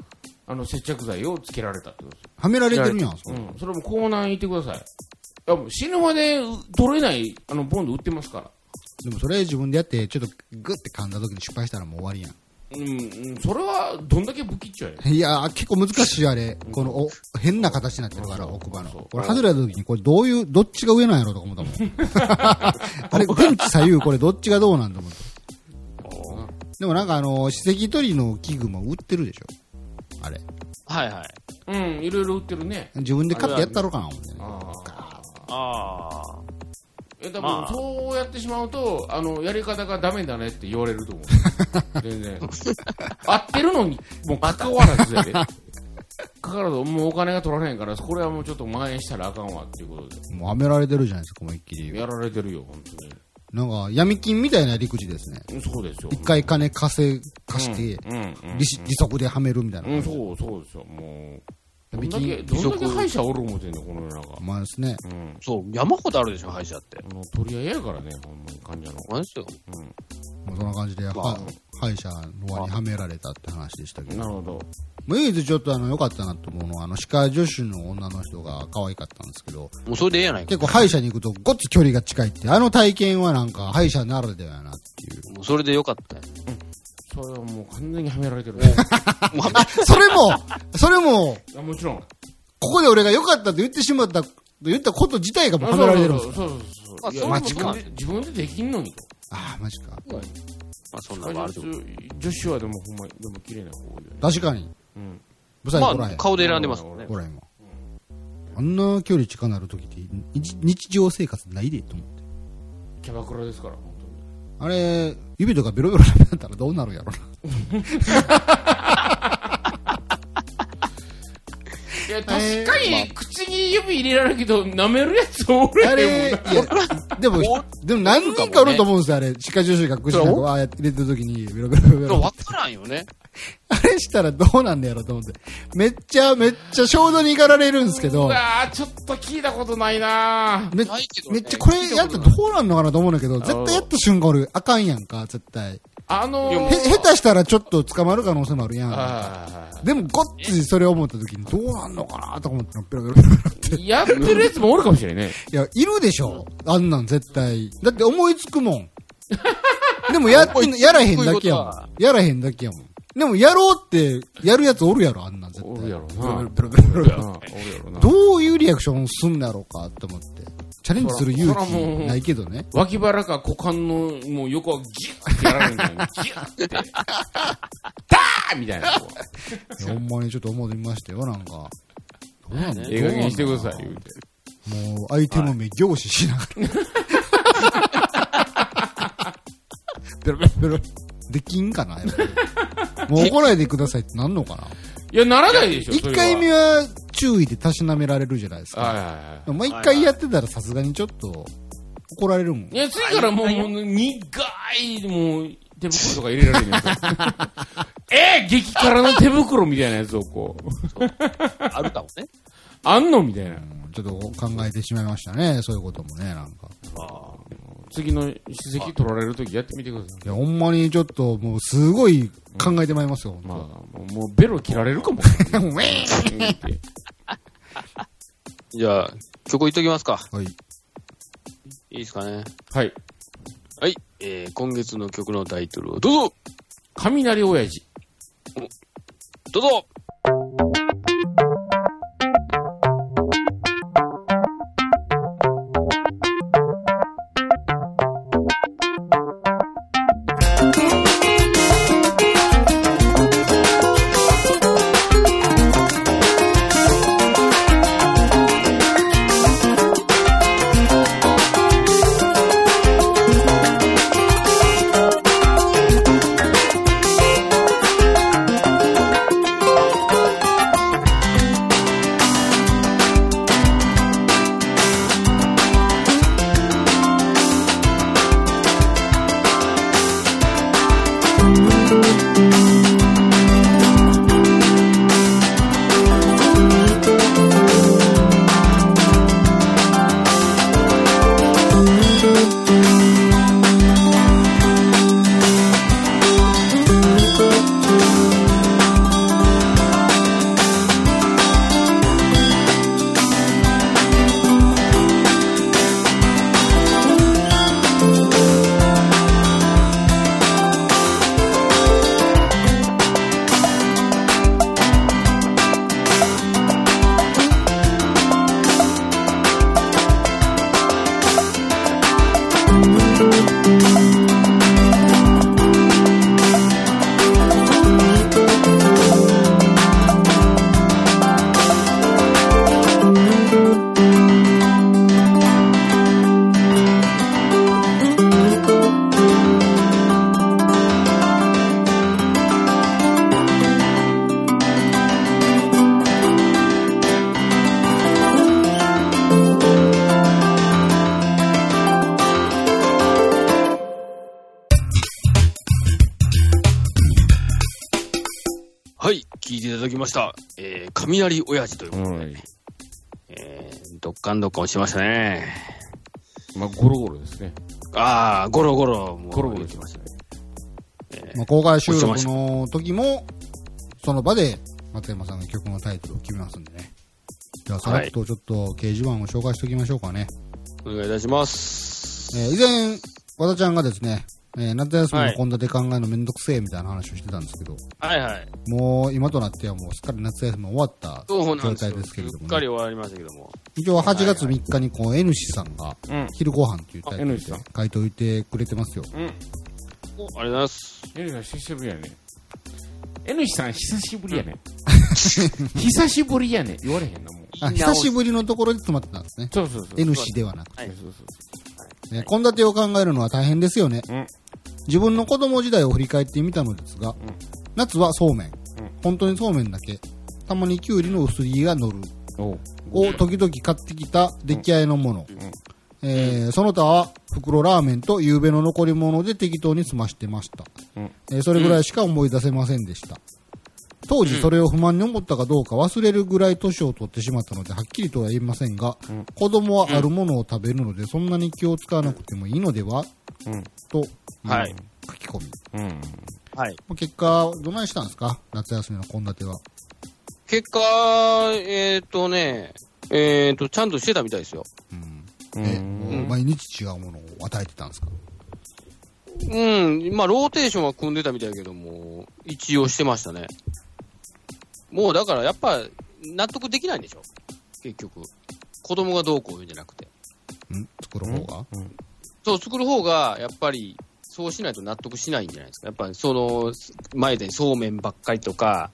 [SPEAKER 3] あの、接着剤をつけられたってことですよ。
[SPEAKER 2] はめられてるんやん、それ
[SPEAKER 3] うん。それもコーナーにいてください。いや、死ぬまで取れない、あの、ボンド売ってますから。
[SPEAKER 2] でもそれ自分でやって、ちょっとグッて噛んだ時に失敗したらもう終わりやん。
[SPEAKER 3] うん、うんそれは、どんだけ不吉やね
[SPEAKER 2] いやー、結構難しいあれ。この、お、変な形になってるから、奥歯の。これ外れた時に、これどういう、どっちが上なんやろとか思ったもん。あれ、電池左右、これどっちがどうなんと思って。でもなんかあの、歯石取りの器具も売ってるでしょ？あれ。
[SPEAKER 1] はいはい。
[SPEAKER 3] うん、いろいろ売ってるね。
[SPEAKER 2] 自分で買ってやったろかな思ってね。
[SPEAKER 3] ああ。え、多分、
[SPEAKER 1] まあ
[SPEAKER 3] そうやってしまうと、あの、やり方がダメだねって言われると思う。全然。合ってるのに、もう関わらずやで。かからず、もうお金が取られへんから、これはもうちょっと蔓延したらあかんわっていうことで。
[SPEAKER 2] もうはめられてるじゃないですか、思いっきり。
[SPEAKER 3] やられてるよ、本当に。
[SPEAKER 2] なんか、闇金みたいな陸地ですね。
[SPEAKER 3] うんそうですよ。
[SPEAKER 2] 一回金貸せ、貸して、
[SPEAKER 3] うん、
[SPEAKER 2] 利息ではめるみたいな。
[SPEAKER 3] うん、そう、そうですよ。もう、どんだけ、
[SPEAKER 2] 闇
[SPEAKER 3] どんだけ歯医者おる思ってんねん、この世の中。
[SPEAKER 2] まあですね。
[SPEAKER 3] うん。
[SPEAKER 1] そう、山ほどあるでしょ、歯医者って。
[SPEAKER 3] あの、取り合いやからね、ほんまに患者の。
[SPEAKER 1] ほんまですよ。
[SPEAKER 2] もうそんな感じで、
[SPEAKER 1] まあ
[SPEAKER 2] は歯医者の輪にはめられたって話でしたけど。
[SPEAKER 3] なるほど。
[SPEAKER 2] もう唯一ちょっとあの、良かったなと思うのは、あの、歯科助手の女の人が可愛かったんですけど、
[SPEAKER 1] もうそれでええやないか。
[SPEAKER 2] 結構歯医者に行くとごっつ距離が近いって、あの体験はなんか歯医者ならではやなっていう。
[SPEAKER 1] もうそれでよかったよ。
[SPEAKER 3] それはもう完全にはめられてる。
[SPEAKER 2] それも、それも、
[SPEAKER 3] あもちろん。
[SPEAKER 2] ここで俺が良かったと言ってしまった、言ったこと自体がもうはめられてるんですか？
[SPEAKER 3] そうそうそうそう。
[SPEAKER 1] あ
[SPEAKER 3] いや
[SPEAKER 1] そうマジか
[SPEAKER 3] 自分で自分でできんのにと。
[SPEAKER 2] ああ、マジか。
[SPEAKER 1] まあそんなのがあると思う。
[SPEAKER 3] 女子はでもほんまに、でも綺麗な方多いよね。
[SPEAKER 2] 確かに。
[SPEAKER 3] うん。
[SPEAKER 2] ブサイクおらへん。
[SPEAKER 1] まあ、顔で選んでますもんね。
[SPEAKER 2] ほら今。あんな距離近なる時って、日日常生活ないでと思って。
[SPEAKER 3] キャバクラですから。
[SPEAKER 2] あれ、指とかベロベロ舐めたらどうなるんやろ
[SPEAKER 3] いや、確かに、口に指入れられるけど、舐めるやつおる
[SPEAKER 2] な。あれ、
[SPEAKER 3] や
[SPEAKER 2] いや、でも、でも何人かおると思うんですよ、あれ。歯科助手が口の中、ああやって入れてる時に、ベロベロベロベロ
[SPEAKER 1] わからんよね。
[SPEAKER 2] あれしたらどうなんだやろと思って。めっちゃ、めっちゃ衝動に行かれるんですけど
[SPEAKER 3] う、わーちょっと聞いたことないな
[SPEAKER 2] め
[SPEAKER 1] ないけどね
[SPEAKER 2] めっちゃこれやったらどうなんのかなと思うんだけど、絶対やった瞬間俺、あかんやんか、絶対。
[SPEAKER 3] あのー、
[SPEAKER 2] へ、下手したらちょっと捕まる可能性もあるやん。
[SPEAKER 3] あ
[SPEAKER 2] でも、ごっついそれを思った時にどうなんのかなと思って、ペロペロペロペロって。
[SPEAKER 3] ーやってるやつもおるかもしれんね。
[SPEAKER 2] いや、いるでしょあんなん絶対。だって思いつくもん。でもやってん、やらへんだけやもん。やらへんだけやもん。でもやろうって、やるやつおるやろ、あんなん絶対。
[SPEAKER 3] おるやろな。
[SPEAKER 2] ペロペロペロペロ
[SPEAKER 3] おるやろな。おるやろな。
[SPEAKER 2] どういうリアクションすんだろうかって思って。チャレンジする勇気ないけどね。
[SPEAKER 3] 脇腹か股間の、もう横はギュッてやられるんだよね。ギュッて。ダーみたいな。
[SPEAKER 2] ほんまにちょっと思ってみましたよ、なんか。どうなんの
[SPEAKER 3] ええ加減にしてください、言うて。
[SPEAKER 2] もう、相手の目凝視しながら。ペロペロペロ。できんかなやっぱりもう怒らないでくださいってなんのかな？い
[SPEAKER 3] や、ならないでしょ、
[SPEAKER 2] 一回目
[SPEAKER 3] は。
[SPEAKER 2] は注意でたしなめられるじゃないですか。
[SPEAKER 3] はいはいは
[SPEAKER 2] でももう一回やってたらさすがにちょっと怒られるもん
[SPEAKER 3] い。い。や、次からもう、もう苦い、もう、手袋とか入れられるんですよ。えー、激辛の手袋みたいなやつをこう、
[SPEAKER 1] あるかもね。
[SPEAKER 3] あんのみたいな。
[SPEAKER 2] うんちょっと考えてしまいましたね。そういうこともね、なんか。
[SPEAKER 3] 次の史跡取られるときやってみてください。
[SPEAKER 2] いや、ほんまにちょっともうすごい考えてまいりますよ。
[SPEAKER 3] まあ、もうもうベロ切られるかも。うんって
[SPEAKER 1] じゃあ、曲いっときますか。
[SPEAKER 2] はい。
[SPEAKER 1] いいですかね。
[SPEAKER 3] はい。
[SPEAKER 1] はい。えー、今月の曲のタイトルをどうぞ
[SPEAKER 3] 雷親父。
[SPEAKER 1] どうぞ雷親父ということで、
[SPEAKER 3] はい。
[SPEAKER 1] えー、どっかんどっかんしましたね。
[SPEAKER 3] まあ、ゴロゴロですね。
[SPEAKER 1] あー、ゴロゴロ。もう
[SPEAKER 3] ゴロゴロ
[SPEAKER 1] 言ってましたね。
[SPEAKER 2] まあ、公開収録の時も、その場で松山さんが曲のタイトルを決めますんでね。じゃあ、さらっとちょっと掲示板を紹介しておきましょうかね。
[SPEAKER 1] お願いいたします。
[SPEAKER 2] えー以前、和田ちゃんがですね、えー夏休みの献立考えるのめんどくせえみたいな話をしてたんですけど、
[SPEAKER 1] はいはい。
[SPEAKER 2] もう今となってはもうすっかり夏休み終わった
[SPEAKER 1] そうなん
[SPEAKER 2] 状
[SPEAKER 1] ですよ。
[SPEAKER 2] 態ですけれども、
[SPEAKER 1] すっかり
[SPEAKER 2] ね、
[SPEAKER 1] 終わりましたけども。
[SPEAKER 2] 一応8月3日にこう N 氏さんが
[SPEAKER 3] うん。
[SPEAKER 2] 昼ご飯というタイトル
[SPEAKER 3] N
[SPEAKER 2] で
[SPEAKER 3] 氏さん
[SPEAKER 2] 書いておいてくれてますよ。
[SPEAKER 3] うん。
[SPEAKER 1] おありがとうございます。
[SPEAKER 3] N さん久しぶりやね。N さん久しぶりやね。久しぶりやね。言われへんな、もう。
[SPEAKER 2] あ、久しぶりのところで詰まってたんですね。
[SPEAKER 3] そうそうそう。
[SPEAKER 2] N 氏ではなくて。
[SPEAKER 1] はい
[SPEAKER 3] そうそうそう
[SPEAKER 2] えー献立を考えるのは大変ですよね。
[SPEAKER 3] うん
[SPEAKER 2] 自分の子供時代を振り返ってみたのですが、夏はそうめん。本当にそうめんだけ。たまにきゅうりの薄切りが乗る。を時々買ってきた出来合いのもの。えーその他は袋ラーメンと夕べの残り物で適当に済ましてました。
[SPEAKER 3] うん
[SPEAKER 2] えーそれぐらいしか思い出せませんでした。当時それを不満に思ったかどうか忘れるぐらい年を取ってしまったのではっきりとは言いませんが、子供はあるものを食べるのでそんなに気を使わなくてもいいのでは、
[SPEAKER 3] うん
[SPEAKER 2] と、
[SPEAKER 1] はい
[SPEAKER 2] 書き込み。
[SPEAKER 3] うん。
[SPEAKER 1] はい。
[SPEAKER 2] 結果、どないしたんですか？夏休みの献立は。
[SPEAKER 1] 結果、えっ、とね、えっ、と、ちゃんとしてたみたいですよ。
[SPEAKER 2] うん。え、もう毎日違うものを与えてたんですか？
[SPEAKER 1] うん、まあ、ローテーションは組んでたみたいだけども、一応してましたね。もうだからやっぱ、納得できないんでしょ？結局。子供がどうこう言うんじゃなくて。
[SPEAKER 2] ん？作る方が？
[SPEAKER 1] そう、作る方が、やっぱり、そうしないと納得しないんじゃないですか。やっぱり、その、前でそうめんばっかりとか、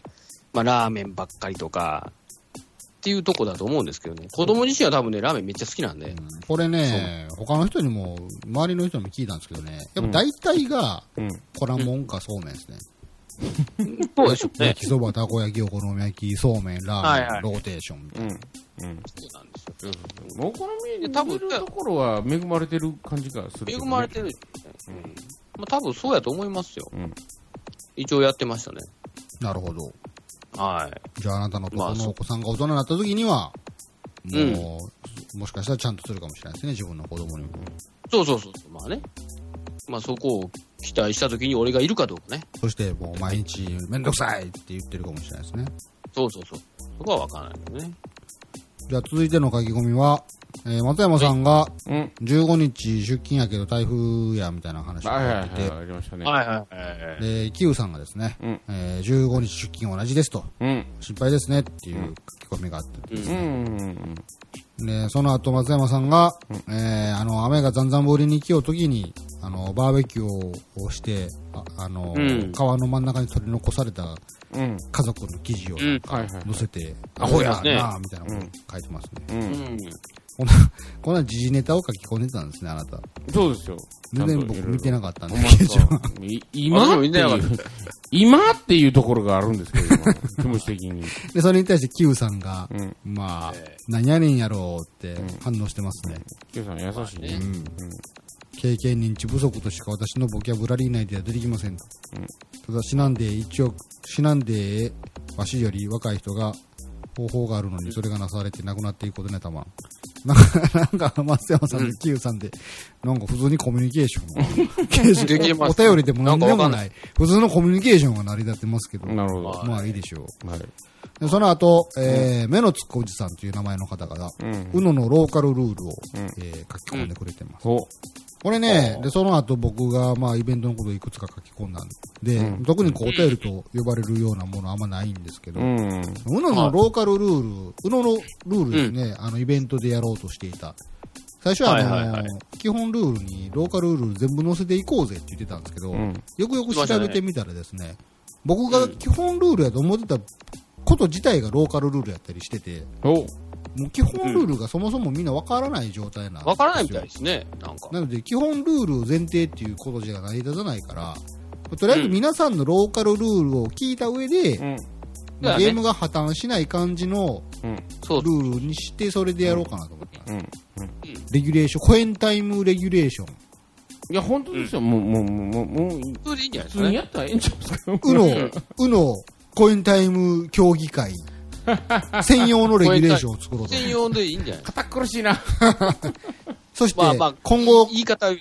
[SPEAKER 1] まあ、ラーメンばっかりとか、っていうとこだと思うんですけどね。子供自身は多分ね、ラーメンめっちゃ好きなんで。
[SPEAKER 2] うんこれね、他の人にも、周りの人にも聞いたんですけどね、やっぱ大体が、
[SPEAKER 3] うん。
[SPEAKER 2] コラモンかそうめんですね。
[SPEAKER 1] そうでしょうね。
[SPEAKER 2] 焼。きそば、たこ焼き、お好み焼き、そうめん、ラーメン、
[SPEAKER 1] はいはい。
[SPEAKER 2] ローテーションみたいな。
[SPEAKER 3] うん。うん。
[SPEAKER 1] そうなんですよ。
[SPEAKER 3] お好みで
[SPEAKER 1] 多分
[SPEAKER 3] 食べるところは恵まれてる感じがするけ
[SPEAKER 1] 恵
[SPEAKER 3] どね、
[SPEAKER 1] まれてる。うん。まあ、多分そうやと思いますよ。
[SPEAKER 3] うん。
[SPEAKER 1] 一応やってましたね。
[SPEAKER 2] なるほど。
[SPEAKER 1] はい。
[SPEAKER 2] じゃああなたのとこ
[SPEAKER 1] まあそう
[SPEAKER 2] のお子さん。が大人になった時には、
[SPEAKER 1] うん。
[SPEAKER 2] もう、もしかしたらちゃん。とするかもしれないですね、自分の子供にも。
[SPEAKER 1] そうそうそうそう。まあね。まあそこを期待したときに俺がいるかどうかね。
[SPEAKER 2] そしてもう毎日めんどくさいって言ってるかもしれないですね。
[SPEAKER 1] そうそうそう。そこはわからないけどね。
[SPEAKER 2] じゃあ続いての書き込みは、えー松山さんが
[SPEAKER 3] うん。
[SPEAKER 2] 15日出勤やけど台風やみたいな話を
[SPEAKER 3] はいはい
[SPEAKER 2] 言ってて、
[SPEAKER 3] はい、ありましたね。
[SPEAKER 1] はいはいはい。
[SPEAKER 2] で、キウさんがですね、
[SPEAKER 3] うん
[SPEAKER 2] えー15日出勤同じですと、
[SPEAKER 3] うん。
[SPEAKER 2] 心配ですねっていう書き込みがあってです
[SPEAKER 3] うん。う
[SPEAKER 2] ね、
[SPEAKER 3] ん。
[SPEAKER 2] で、その後松山さんが、えーあの、雨がざんざん降りに来ようときに、あの、バーベキューをして、ああの、
[SPEAKER 1] うん
[SPEAKER 2] 川の真ん中に取り残された
[SPEAKER 3] うん。
[SPEAKER 2] 家族の記事を
[SPEAKER 1] うん。
[SPEAKER 3] はいはい。
[SPEAKER 2] 載せて、アホやなみたいなこと書いてますね。
[SPEAKER 3] う。
[SPEAKER 1] うんん。
[SPEAKER 2] こんな、こんな時事ネタを書き込んでたんですね、あなた。
[SPEAKER 3] そうですよ。
[SPEAKER 2] 全然僕見て
[SPEAKER 3] な
[SPEAKER 2] なかったんで
[SPEAKER 3] 今っていう、今っていうところがあるんですけど、今気持ち的に。
[SPEAKER 2] で、それに対してキウさんが、
[SPEAKER 3] うん。
[SPEAKER 2] まあ、何やねんやろうって反応してますね。
[SPEAKER 3] キヨさん優しいね。
[SPEAKER 2] うん経験認知不足としか私のボキャブラリー内では出てきませんと。ただ、死なんで一応、死なんで、わしより若い人が方法があるのに、それがなされて亡くなっていくことね、たまん。なんか、なんか、松山さんとキウさんで、なんか普通にコミュニケーション。ケーション
[SPEAKER 1] できます
[SPEAKER 2] お便りでも何でも
[SPEAKER 1] な
[SPEAKER 2] い。普通のコミュニケーションが成り立ってますけど。
[SPEAKER 3] なるほど。
[SPEAKER 1] はい
[SPEAKER 2] まあいいでしょう。
[SPEAKER 3] はい。
[SPEAKER 2] でその後、えー目のつくおじさんという名前の方が、
[SPEAKER 3] う
[SPEAKER 2] ののローカルルールを、
[SPEAKER 3] うん
[SPEAKER 2] えー書き込んでくれてます。
[SPEAKER 3] ほ
[SPEAKER 2] これね、で、その後僕が、まあ、イベントのことをいくつか書き込んだんで、
[SPEAKER 3] うん
[SPEAKER 2] 特にこう、お便りと呼ばれるようなものはあんまないんですけど、
[SPEAKER 3] う。
[SPEAKER 2] う
[SPEAKER 3] うん。
[SPEAKER 2] ののローカルルール、うののルールですね、あの、イベントでやろうとしていた。最初はあの、
[SPEAKER 1] はいはいはい
[SPEAKER 2] 基本ルールにローカルルール全部載せていこうぜって言ってたんですけど、
[SPEAKER 3] うん。
[SPEAKER 2] よくよく調べてみたらですね、僕が基本ルールやと思ってたこと自体がローカルルールやったりしてて、
[SPEAKER 3] ほ
[SPEAKER 2] もう基本ルールがそもそもみんなわからない状態なんですよ。
[SPEAKER 1] わからないみたいですね。なんか。
[SPEAKER 2] なので、基本ルール前提っていうことじゃ成り立たないから、とりあえず皆さんのローカルルールを聞いた上で、
[SPEAKER 3] う。うん。
[SPEAKER 2] ゲームが破綻しない感じの
[SPEAKER 1] そう
[SPEAKER 2] ル。ールにして、それでやろうかなと思ってます。
[SPEAKER 3] うん。
[SPEAKER 2] レギュレーション、コエンタイムレギュレーション。
[SPEAKER 3] いや、本当ですよ。もう、もう、もう、もう、
[SPEAKER 1] それでいいんじゃないです
[SPEAKER 3] 普通に
[SPEAKER 1] かね。
[SPEAKER 3] やったらええんちゃうんですか
[SPEAKER 2] うの、うの、コエンタイム競技会。専用のレギュレーションを作ろうと思
[SPEAKER 1] 専。用でいいんじゃない？
[SPEAKER 3] 堅苦しいな。
[SPEAKER 2] そして
[SPEAKER 1] まあまあ、、
[SPEAKER 2] 今後、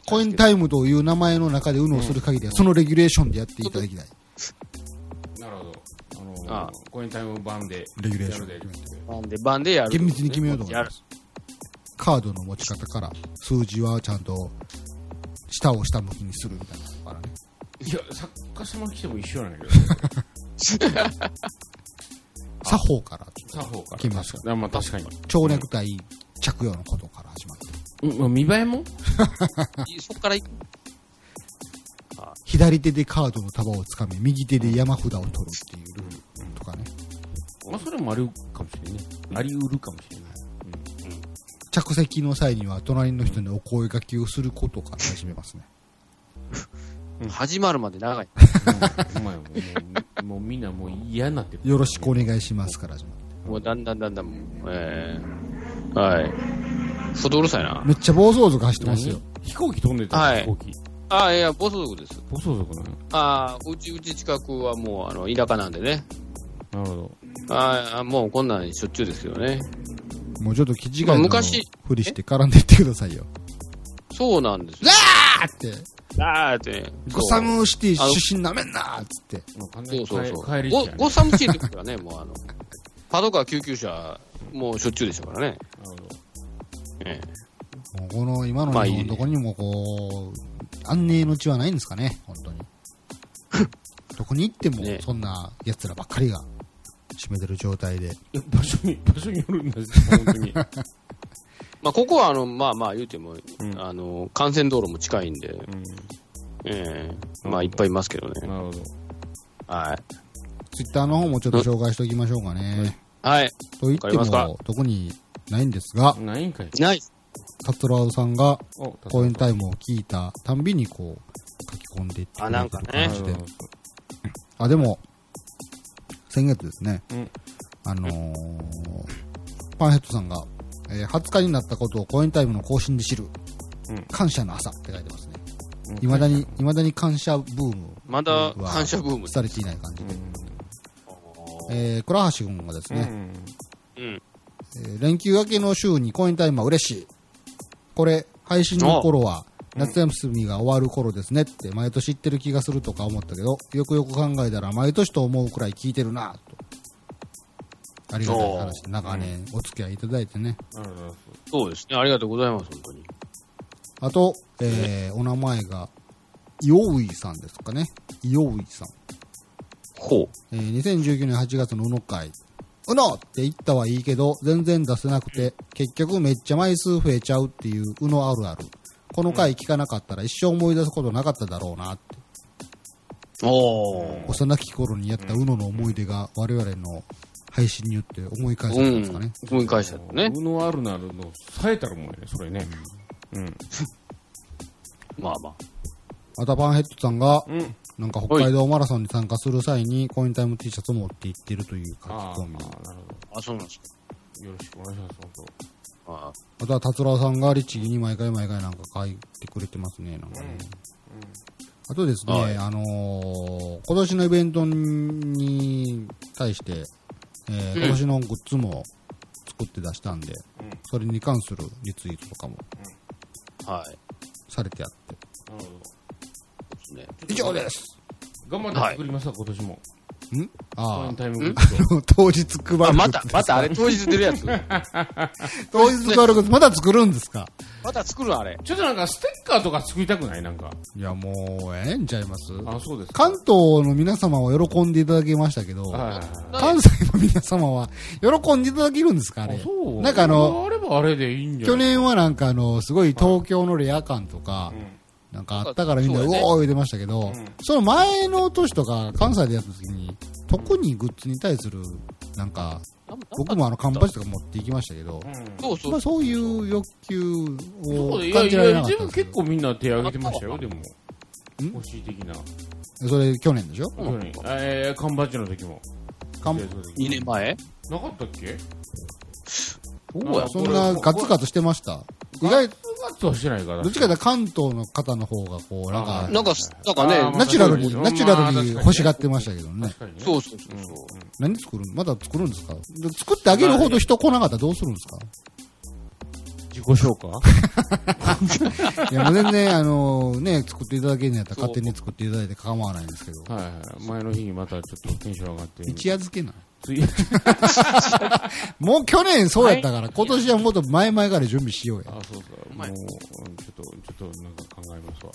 [SPEAKER 2] コインタイムという名前の中で UNO をする限りは、そのレギュレーションでやっていただきたい。
[SPEAKER 3] なるほど。あの
[SPEAKER 1] ああ
[SPEAKER 3] コインタイム版で。
[SPEAKER 2] レギュレーション
[SPEAKER 3] で
[SPEAKER 1] 番で、番でやる。
[SPEAKER 2] 厳密に決めようと思います。カードの持ち方から、数字はちゃんと、下を下向きにするみたいなのからね。
[SPEAKER 3] いや、作家様来ても一緒なんだけど。
[SPEAKER 2] 作法から、
[SPEAKER 3] 作法から。
[SPEAKER 2] 決めます
[SPEAKER 3] 確かにまあ確かに。
[SPEAKER 2] 蝶ネクタイ着用のことから始まって。
[SPEAKER 3] うんまあ見栄えも？
[SPEAKER 1] そこから。
[SPEAKER 2] 左手でカードの束をつかみ、右手で山札を取るっていうルールとかね。
[SPEAKER 3] まあそれもあるかもしれないね。あり得るかもしれない。
[SPEAKER 2] 着席の際には隣の人にお声掛けをすることから始めますね。
[SPEAKER 1] 始まるまで長い。
[SPEAKER 3] お前もう、もうみんなもう嫌になってる。
[SPEAKER 2] よろしくお願いしますから始まる。
[SPEAKER 1] もうだんだんだんだん、えー、はい。外うるさいな。
[SPEAKER 2] めっちゃ暴走族走ってますよ。
[SPEAKER 3] 飛行機飛んでた、
[SPEAKER 1] はい
[SPEAKER 3] 飛行機。
[SPEAKER 1] あいや、暴走族です。
[SPEAKER 3] 暴走族なの
[SPEAKER 1] あうち、うち近くはもう、あの、田舎なんでね。
[SPEAKER 3] なるほど。
[SPEAKER 1] ああ、もうこんなんしょっちゅうですけどね。
[SPEAKER 2] もうちょっと気違い
[SPEAKER 1] まあ
[SPEAKER 2] の
[SPEAKER 1] 昔
[SPEAKER 2] ふりして絡んでいってくださいよ。
[SPEAKER 1] そうなんですよ。
[SPEAKER 2] あーって、
[SPEAKER 1] あーって。
[SPEAKER 2] ゴサムシティ出身なめんなーっつって。
[SPEAKER 3] もう完
[SPEAKER 1] そうそうそう。
[SPEAKER 3] 帰りし
[SPEAKER 1] ゴゴッサムシーの時はね、もうあの、パトカー救急車、もうしょっちゅうでしたからね。
[SPEAKER 3] なるほど。
[SPEAKER 1] ええ
[SPEAKER 2] もうこの今の
[SPEAKER 1] まあいい
[SPEAKER 2] 日本どこにもこう、安寧の地はないんですかね、本当に。どこに行っても
[SPEAKER 1] ね
[SPEAKER 2] そんな奴らばっかりが占めてる状態で。
[SPEAKER 3] いや場所に、場所によるんですよ、本当に。
[SPEAKER 1] まあ、ここはあの、まあまあ言うても、
[SPEAKER 3] ん
[SPEAKER 1] あの、幹線道路も近いんで、
[SPEAKER 3] う
[SPEAKER 1] ええまあいっぱいいますけど
[SPEAKER 3] ん。
[SPEAKER 1] ね。
[SPEAKER 3] なるほど。
[SPEAKER 1] はい。
[SPEAKER 2] ツイッターの方もちょっと紹介しておきましょうかね。
[SPEAKER 1] はい。
[SPEAKER 2] と言って
[SPEAKER 1] わかりますか？
[SPEAKER 2] も、特にないんですが、
[SPEAKER 3] ないんかい。
[SPEAKER 1] ナイス。
[SPEAKER 2] 達郎さんが
[SPEAKER 3] お、
[SPEAKER 2] 公演タイムを聞いたたんびにこう、書き込んでいってくれ
[SPEAKER 1] あなんかね
[SPEAKER 2] 感じで。あ、でも、先月ですね、
[SPEAKER 3] うん
[SPEAKER 2] あのー、パンヘッドさんが、えー20日になったことを公演タイムの更新で知る、
[SPEAKER 3] うん
[SPEAKER 2] 感謝の朝って書いてますね。
[SPEAKER 3] うん
[SPEAKER 2] 未だに、未だに感謝ブーム
[SPEAKER 1] まだ感謝ブーム。
[SPEAKER 2] されていない感じ
[SPEAKER 3] う
[SPEAKER 2] で。
[SPEAKER 3] ん。
[SPEAKER 2] えー、倉橋君がですね、
[SPEAKER 3] うん。
[SPEAKER 1] うん。
[SPEAKER 2] えー連休明けの週に公演タイムは嬉しい。これ、配信の頃は、夏休みが終わる頃ですねって毎年言ってる気がするとか思ったけど、よくよく考えたら毎年と思うくらい聞いてるなぁと。ありがたい話で、長年お付き合いいただいてね。
[SPEAKER 1] そうですね。ありがとうございます、本当に。
[SPEAKER 2] あと、えー、お名前が、イオウイさんですかね。イオウイさん。
[SPEAKER 1] ほう。
[SPEAKER 2] えー2019年8月のうの会。うのって言ったはいいけど、全然出せなくて、結局めっちゃ枚数増えちゃうっていううのあるある。この回聞かなかったら一生思い出すことなかっただろうなって。
[SPEAKER 1] おー。
[SPEAKER 2] 幼き頃にやったうのの思い出が我々の配信によって思い返されたんですかね。
[SPEAKER 1] 思い返したのね。
[SPEAKER 3] うのあるなるの、冴えたるもんやね、それね。うん。
[SPEAKER 1] まあまあ。
[SPEAKER 2] またパンヘッドさんが、
[SPEAKER 3] うん。
[SPEAKER 2] なんか北海道マラソンに参加する際にコインタイム T シャツを持って行ってるという書き
[SPEAKER 3] ああ、
[SPEAKER 2] 込み。
[SPEAKER 3] なるほ
[SPEAKER 1] あ、そうなんですか。
[SPEAKER 3] ど。よろしくお願いします、本
[SPEAKER 1] あ
[SPEAKER 2] あとは達郎さんが律儀に毎回毎回なんか書いてくれてますね、なんかね。あとですね、
[SPEAKER 1] はい
[SPEAKER 2] あのー今年のイベントに対して、えー
[SPEAKER 1] うん
[SPEAKER 2] 今年のグッズも作って出したんで、
[SPEAKER 3] うん
[SPEAKER 2] それに関するリツイートとかも
[SPEAKER 1] はい。
[SPEAKER 2] されてあって。
[SPEAKER 3] 当。なるほど。
[SPEAKER 1] ですね。
[SPEAKER 2] 以上です
[SPEAKER 3] 頑張って作りますわ、今年も。
[SPEAKER 2] ん？
[SPEAKER 3] コ
[SPEAKER 2] あ
[SPEAKER 3] インタイムグッズを。
[SPEAKER 2] あ。当日配る
[SPEAKER 1] あ、またまたあれ当日出るやつ？
[SPEAKER 2] 当日配るグッズまだ作るんですか？
[SPEAKER 1] また作るのあれ。
[SPEAKER 3] ちょっとなんかステッカーとか作りたくない？なんか。
[SPEAKER 2] いや、もう、ええんちゃいます？
[SPEAKER 3] あ、そうですか。
[SPEAKER 2] 関東の皆様は喜んでいただけましたけど、
[SPEAKER 3] はいはいはい。
[SPEAKER 2] 関西の皆様は喜んでいただけるんですか？あれ。
[SPEAKER 3] そう
[SPEAKER 2] なんかあの、
[SPEAKER 3] あればあれでいいんじゃ
[SPEAKER 2] 去
[SPEAKER 3] ない
[SPEAKER 2] 年はなんかあの、すごい東京のレア感とか、なんかあったからみんな、うおー言ってましたけど、
[SPEAKER 3] うん。
[SPEAKER 2] その前の年とか関西でやった時に、特にグッズに対する、なんか、僕もあの、カンパチとか持っていきましたけど、
[SPEAKER 3] うん。
[SPEAKER 1] そうそう。
[SPEAKER 2] まあ、。そういう欲求を感じられなかったんですけど
[SPEAKER 3] 結構みんな手挙げてましたよ、でも。
[SPEAKER 2] ん。
[SPEAKER 3] 欲しい的な。
[SPEAKER 2] それ去年でしょ？
[SPEAKER 3] 去年。えー、缶バッジの時も。
[SPEAKER 2] カン
[SPEAKER 1] 2年前？
[SPEAKER 3] なかったっけ？
[SPEAKER 1] そうや。
[SPEAKER 2] そんなガツガツしてました意外、
[SPEAKER 3] ガッツはしてないから。
[SPEAKER 2] どっちかというと関東の方の方がこう、なんか
[SPEAKER 1] なんか、なんかね、
[SPEAKER 2] ナチュラルに、
[SPEAKER 3] まあ
[SPEAKER 2] ナチュラルに欲しがってましたけどね。
[SPEAKER 1] そうそうそう。
[SPEAKER 2] 何作るまだ作るんですか？で作ってあげるほど人来なかったらどうするんですか？
[SPEAKER 3] 自己紹介？
[SPEAKER 2] いや、もう全然、あのね、作っていただけるんやったら勝手に作っていただいて構わないんですけど。
[SPEAKER 3] はいはい。前の日にまたちょっとテンション上がって。
[SPEAKER 2] 一夜漬けな。
[SPEAKER 3] つい
[SPEAKER 2] もう去年そうやったから、今年はもっと前々から準備しようや。
[SPEAKER 3] あ、そうそう。もう、うんちょっと、ちょっとなんか考えます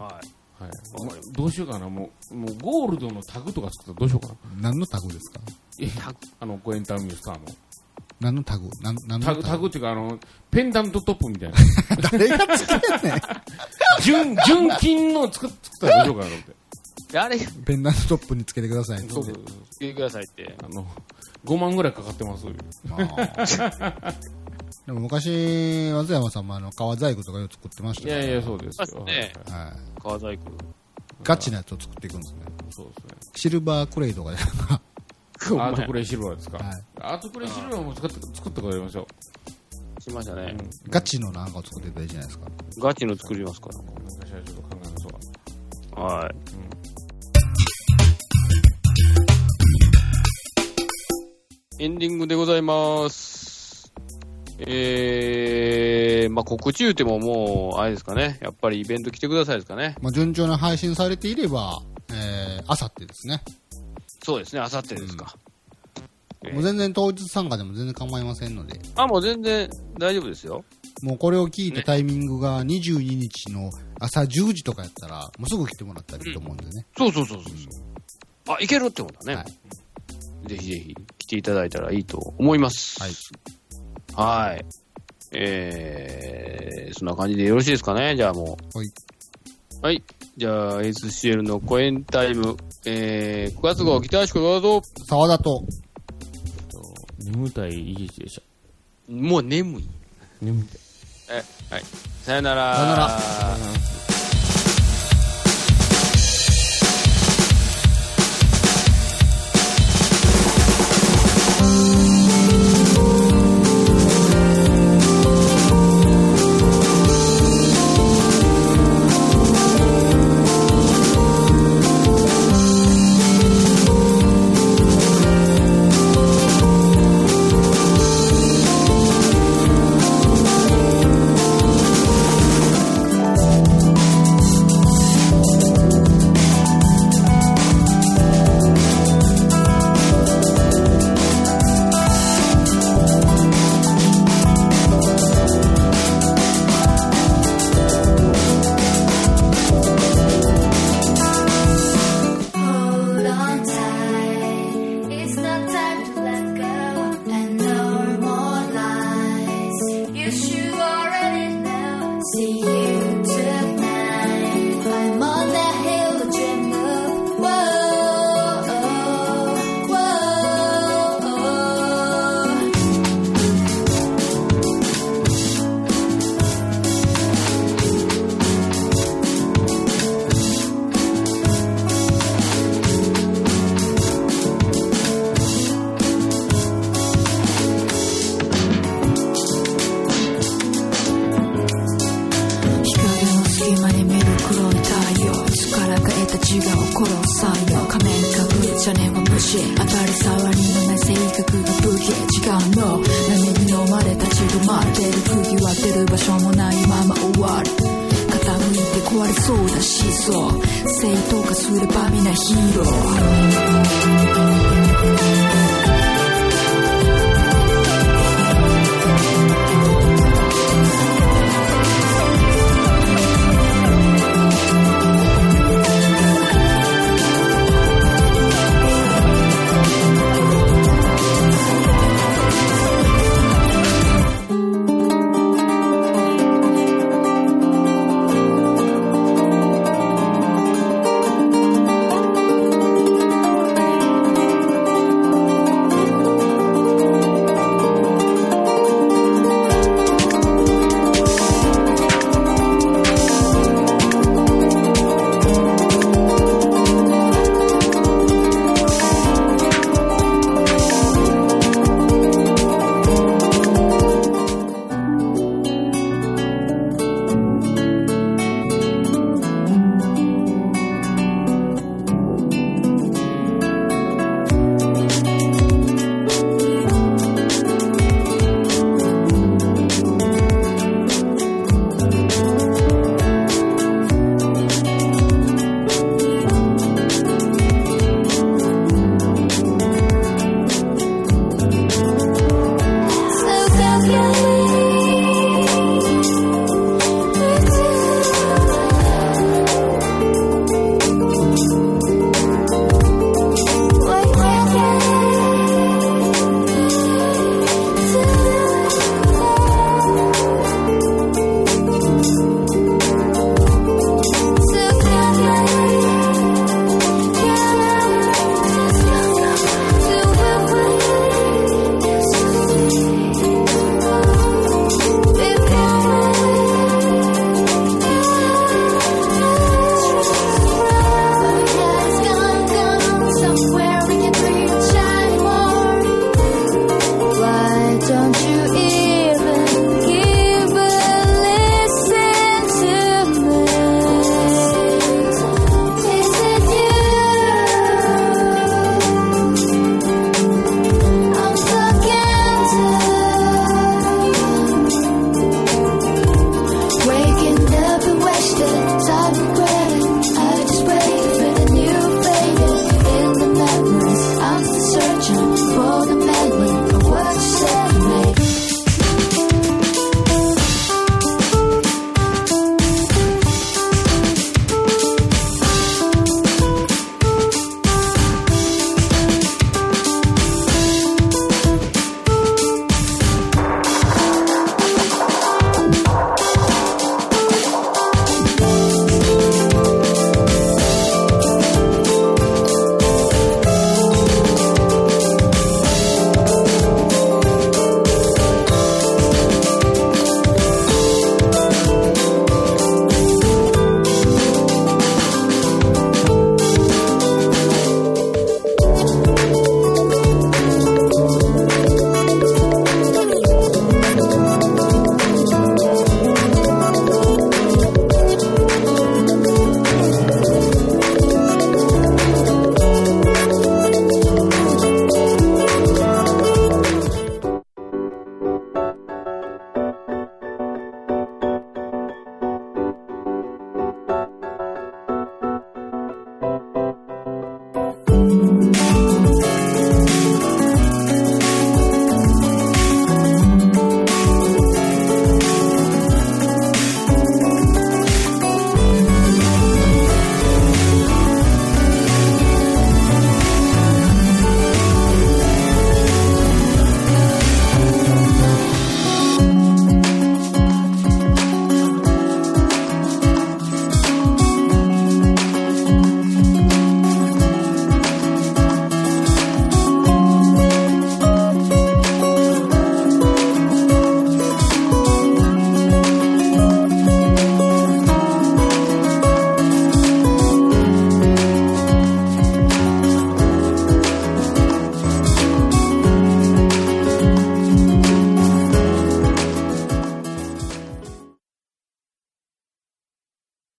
[SPEAKER 3] わ。
[SPEAKER 1] はい。
[SPEAKER 3] はい。お前どうしようかな。もう、もうゴールドのタグとか作ったらどうしようかな。
[SPEAKER 2] 何のタグですか？
[SPEAKER 3] えあの、コエンタウンミュースターの。
[SPEAKER 2] 何のタグ？何何の
[SPEAKER 3] タグ、タグっていうか、あの、ペンダントトップみたいな。
[SPEAKER 2] 誰がつけてんねん。
[SPEAKER 3] 純、純金の作っ作ったらどうしようかなと思って。
[SPEAKER 1] であれ、つ
[SPEAKER 2] ペンダントトップにつけてください。
[SPEAKER 3] そうそう
[SPEAKER 1] けてくださいって。
[SPEAKER 3] あの、5万ぐらいかかってます。
[SPEAKER 4] でも昔、松山さんもあの、革細工とかよく作ってましたよ
[SPEAKER 3] いやいや、そうですよ。
[SPEAKER 1] ね
[SPEAKER 3] はい
[SPEAKER 4] はい。
[SPEAKER 1] 革細工。
[SPEAKER 4] ガチなやつを作っていくんですね。
[SPEAKER 3] そうです
[SPEAKER 4] シルバークレイとかで、
[SPEAKER 3] ね。アートクレイシルバーですか？
[SPEAKER 4] はい
[SPEAKER 3] アートクレイシルバーも使って作ってくれましょ
[SPEAKER 1] しましたね。
[SPEAKER 3] う。
[SPEAKER 4] ガチのなんかを作ってたらいいじゃないですか。
[SPEAKER 1] ガチの作りますから。
[SPEAKER 3] うん。昔はちょっと考えますわ。
[SPEAKER 1] はい。エンディングでございます。えー、まあ、告知言うてももう、あれですかね。やっぱりイベント来てくださいですかね。
[SPEAKER 4] まあ、順調な配信されていれば、えー、あさってですね。
[SPEAKER 1] そうですね、あさってですか。えー
[SPEAKER 4] もう全然当日参加でも全然構いませんので、
[SPEAKER 1] あ、もう全然大丈夫ですよ。
[SPEAKER 4] もうこれを聞いたタイミングが22日の朝10時とかやったら、もうすぐ来てもらったらいいと思うんでね。
[SPEAKER 1] そうそうそうそうそう。あ、いけるってことだね。
[SPEAKER 4] はい
[SPEAKER 1] ぜひぜひ来ていただいたらいいと思います。
[SPEAKER 4] はい。
[SPEAKER 1] はい。えー、そんな感じでよろしいですかね？じゃあもう。
[SPEAKER 4] はい。
[SPEAKER 1] はい。じゃあ、SCL のコエンタイム、えー、9月号、北橋君どうぞ。
[SPEAKER 4] 沢田と、
[SPEAKER 3] 眠たいイギリスでし
[SPEAKER 1] もう眠い。
[SPEAKER 3] た。眠たい。
[SPEAKER 1] え、はい。さよなら。
[SPEAKER 4] さよなら
[SPEAKER 5] そ